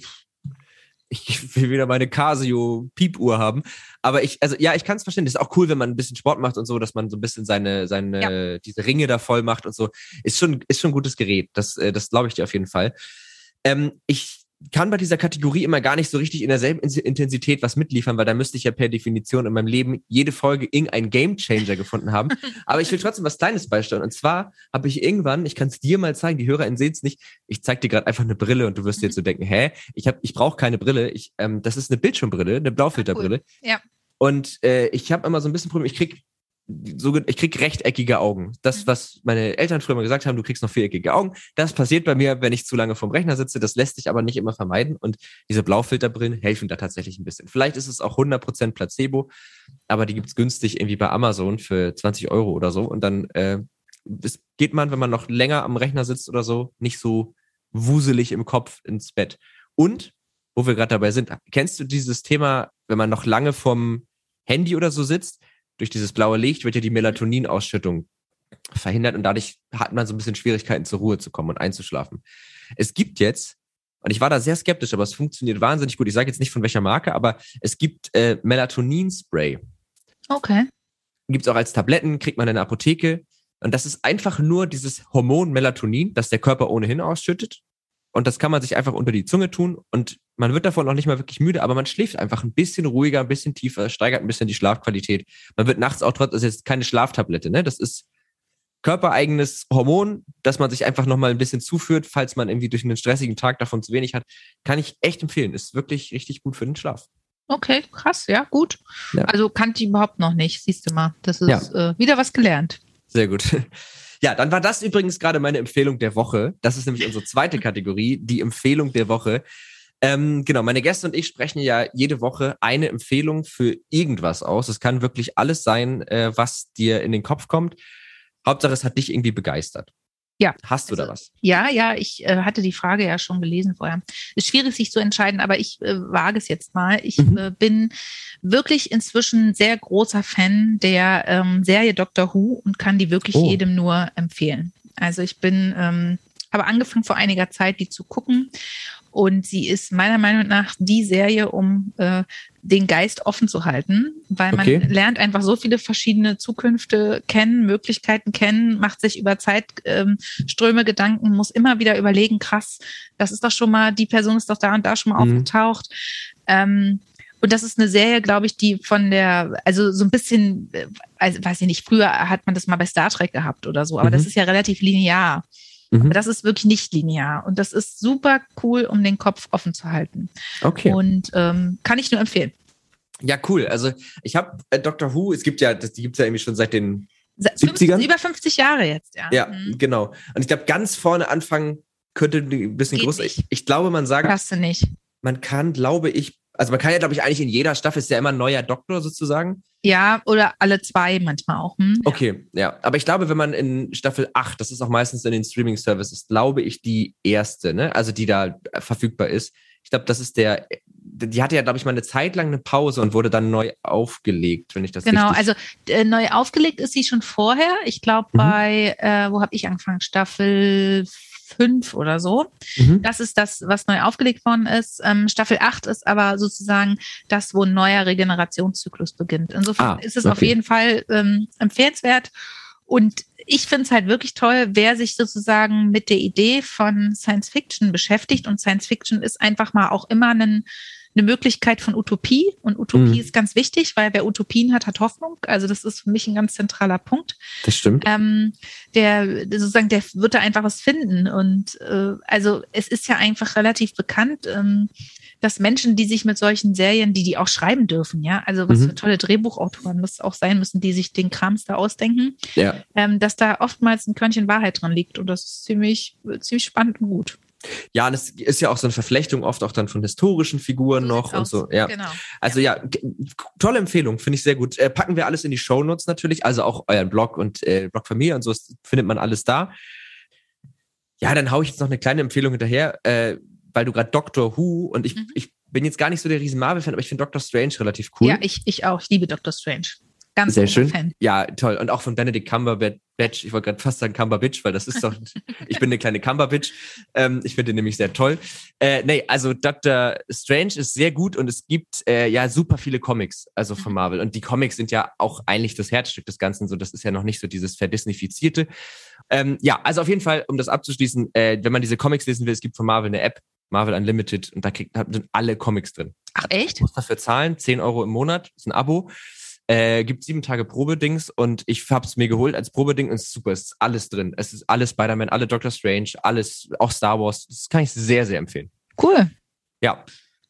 ich will wieder meine Casio Piepuhr haben. Aber ich, also ja, ich kann es verstehen. Das ist auch cool, wenn man ein bisschen Sport macht und so, dass man so ein bisschen seine, seine, ja. diese Ringe da voll macht und so. Ist schon, ist schon ein gutes Gerät. Das, äh, das glaube ich dir auf jeden Fall. Ähm, ich kann bei dieser Kategorie immer gar nicht so richtig in derselben Intensität was mitliefern, weil da müsste ich ja per Definition in meinem Leben jede Folge irgendeinen Gamechanger gefunden haben. Aber ich will trotzdem was Kleines beisteuern. Und zwar habe ich irgendwann, ich kann es dir mal zeigen, die HörerInnen sehen es nicht, ich zeig dir gerade einfach eine Brille und du wirst dir jetzt so denken, hä, ich, hab, ich brauche keine Brille. Ich, ähm, das ist eine Bildschirmbrille, eine Blaufilterbrille. Ah, cool. Ja. Und äh, ich habe immer so ein bisschen Problem, ich krieg so, ich krieg rechteckige Augen. Das, mhm. was meine Eltern früher mal gesagt haben, du kriegst noch viereckige Augen. Das passiert bei mir, wenn ich zu lange vorm Rechner sitze. Das lässt sich aber nicht immer vermeiden. Und diese Blaufilterbrillen helfen da tatsächlich ein bisschen. Vielleicht ist es auch 100% Placebo, aber die gibt's günstig irgendwie bei Amazon für 20 Euro oder so. Und dann äh, geht man, wenn man noch länger am Rechner sitzt oder so, nicht so wuselig im Kopf ins Bett. Und, wo wir gerade dabei sind, kennst du dieses Thema, wenn man noch lange vom Handy oder so sitzt, durch dieses blaue Licht wird ja die Melatoninausschüttung verhindert und dadurch hat man so ein bisschen Schwierigkeiten zur Ruhe zu kommen und einzuschlafen. Es gibt jetzt, und ich war da sehr skeptisch, aber es funktioniert wahnsinnig gut. Ich sage jetzt nicht von welcher Marke, aber es gibt äh, Melatonin-Spray. Okay. Gibt es auch als Tabletten, kriegt man in der Apotheke. Und das ist einfach nur dieses Hormon Melatonin, das der Körper ohnehin ausschüttet. Und das kann man sich einfach unter die Zunge tun und man wird davon noch nicht mal wirklich müde, aber man schläft einfach ein bisschen ruhiger, ein bisschen tiefer, steigert ein bisschen die Schlafqualität. Man wird nachts auch trotzdem, das ist jetzt keine Schlaftablette, ne? Das ist körpereigenes Hormon, das man sich einfach nochmal ein bisschen zuführt, falls man irgendwie durch einen stressigen Tag davon zu wenig hat. Kann ich echt empfehlen. Ist wirklich richtig gut für den Schlaf. Okay, krass, ja, gut. Ja. Also kannte ich überhaupt noch nicht, siehst du mal. Das ist ja. äh, wieder was gelernt. Sehr gut. Ja, dann war das übrigens gerade meine Empfehlung der Woche. Das ist nämlich unsere zweite Kategorie, die Empfehlung der Woche. Ähm, genau, meine Gäste und ich sprechen ja jede Woche eine Empfehlung für irgendwas aus. Es kann wirklich alles sein, äh, was dir in den Kopf kommt. Hauptsache, es hat dich irgendwie begeistert. Ja. Hast du also, da was? Ja, ja, ich äh, hatte die Frage ja schon gelesen vorher. Ist schwierig, sich zu entscheiden, aber ich äh, wage es jetzt mal. Ich mhm. äh, bin wirklich inzwischen sehr großer Fan der ähm, Serie Doctor Who und kann die wirklich oh. jedem nur empfehlen. Also ich bin, ähm, habe angefangen vor einiger Zeit, die zu gucken und sie ist meiner Meinung nach die Serie, um äh, den Geist offen zu halten, weil man okay. lernt einfach so viele verschiedene Zukünfte kennen, Möglichkeiten kennen, macht sich über Zeitströme ähm, Gedanken, muss immer wieder überlegen, krass, das ist doch schon mal, die Person ist doch da und da schon mal mhm. aufgetaucht. Ähm, und das ist eine Serie, glaube ich, die von der, also so ein bisschen, also weiß ich nicht, früher hat man das mal bei Star Trek gehabt oder so, aber mhm. das ist ja relativ linear. Mhm. Aber das ist wirklich nicht linear. Und das ist super cool, um den Kopf offen zu halten. Okay. Und ähm, kann ich nur empfehlen. Ja, cool. Also ich habe äh, Doctor Who, es gibt ja, das, die gibt es ja irgendwie schon seit den 70ern. Über 50 Jahre jetzt, ja. Ja, mhm. genau. Und ich glaube, ganz vorne anfangen könnte ein bisschen Geht groß. Ich, ich, glaube, man sagt. Passt nicht. Man kann, glaube ich, also man kann ja, glaube ich, eigentlich in jeder Staffel ist ja immer ein neuer Doktor sozusagen. Ja, oder alle zwei manchmal auch. Hm? Okay, ja. Aber ich glaube, wenn man in Staffel 8, das ist auch meistens in den Streaming-Services, glaube ich, die erste, ne? Also die da verfügbar ist. Ich glaube, das ist der, die hatte ja, glaube ich, mal eine Zeit lang eine Pause und wurde dann neu aufgelegt, wenn ich das Genau, also äh, neu aufgelegt ist sie schon vorher. Ich glaube, mhm. bei, äh, wo habe ich angefangen? Staffel fünf oder so. Mhm. Das ist das, was neu aufgelegt worden ist. Ähm, Staffel 8 ist aber sozusagen das, wo ein neuer Regenerationszyklus beginnt. Insofern ah, ist es okay. auf jeden Fall ähm, empfehlenswert. und ich finde es halt wirklich toll, wer sich sozusagen mit der Idee von Science Fiction beschäftigt. Und Science Fiction ist einfach mal auch immer ein eine Möglichkeit von Utopie. Und Utopie mhm. ist ganz wichtig, weil wer Utopien hat, hat Hoffnung. Also das ist für mich ein ganz zentraler Punkt. Das stimmt. Ähm, der sozusagen, der wird da einfach was finden. Und äh, also es ist ja einfach relativ bekannt, ähm, dass Menschen, die sich mit solchen Serien, die die auch schreiben dürfen, ja, also was mhm. für tolle Drehbuchautoren das auch sein müssen, die sich den Krams da ausdenken, ja. ähm, dass da oftmals ein Körnchen Wahrheit dran liegt. Und das ist ziemlich, ziemlich spannend und gut. Ja, und es ist ja auch so eine Verflechtung oft auch dann von historischen Figuren so noch und so. Ja. Genau. Also ja, tolle Empfehlung, finde ich sehr gut. Äh, packen wir alles in die Show Notes natürlich, also auch euren Blog und äh, Blog Familie und so findet man alles da. Ja, dann haue ich jetzt noch eine kleine Empfehlung hinterher, äh, weil du gerade Doctor Who und ich, mhm. ich bin jetzt gar nicht so der riesen Marvel-Fan, aber ich finde Doctor Strange relativ cool. Ja, ich, ich auch. Ich liebe Doctor Strange. Ganz Sehr schön. Fan. Ja, toll. Und auch von Benedict Cumberbatch. Ich wollte gerade fast sagen Cumberbitch, weil das ist doch, ich bin eine kleine Cumberbitch. Ähm, ich finde den nämlich sehr toll. Äh, nee, also Dr. Strange ist sehr gut und es gibt äh, ja super viele Comics, also von mhm. Marvel. Und die Comics sind ja auch eigentlich das Herzstück des Ganzen. So, das ist ja noch nicht so dieses verdisnifizierte. Ähm, ja, also auf jeden Fall, um das abzuschließen, äh, wenn man diese Comics lesen will, es gibt von Marvel eine App, Marvel Unlimited, und da kriegt, da sind alle Comics drin. Ach echt? Du musst dafür zahlen, 10 Euro im Monat, ist ein Abo. Äh, gibt sieben Tage Probedings und ich habe es mir geholt als Probeding und es ist super, es ist alles drin. Es ist alles Spider-Man, alle Doctor Strange, alles, auch Star Wars. Das kann ich sehr, sehr empfehlen. Cool. Ja.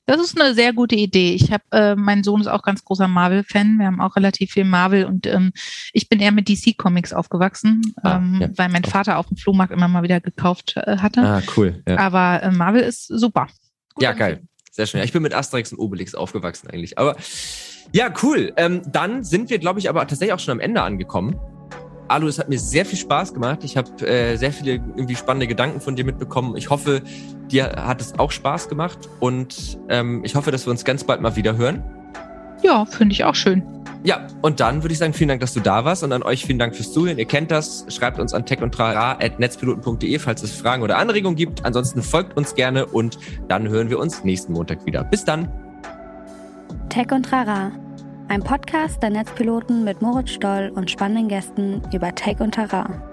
Das ist eine sehr gute Idee. Ich habe, äh, mein Sohn ist auch ganz großer Marvel-Fan. Wir haben auch relativ viel Marvel und ähm, ich bin eher mit DC-Comics aufgewachsen, ah, ähm, ja. weil mein Vater auf dem Flohmarkt immer mal wieder gekauft äh, hatte. Ah, cool. Ja. Aber äh, Marvel ist super. Gut ja, geil. Sehr schön. Ja, ich bin mit Asterix und Obelix aufgewachsen eigentlich. Aber ja, cool. Ähm, dann sind wir, glaube ich, aber tatsächlich auch schon am Ende angekommen. Alu, es hat mir sehr viel Spaß gemacht. Ich habe äh, sehr viele irgendwie spannende Gedanken von dir mitbekommen. Ich hoffe, dir hat es auch Spaß gemacht und ähm, ich hoffe, dass wir uns ganz bald mal wieder hören. Ja, finde ich auch schön. Ja, und dann würde ich sagen, vielen Dank, dass du da warst und an euch vielen Dank fürs Zuhören. Ihr kennt das. Schreibt uns an techundtrara.netzpiloten.de, falls es Fragen oder Anregungen gibt. Ansonsten folgt uns gerne und dann hören wir uns nächsten Montag wieder. Bis dann. Tech und Trara, ein Podcast der Netzpiloten mit Moritz Stoll und spannenden Gästen über Tech und Trara.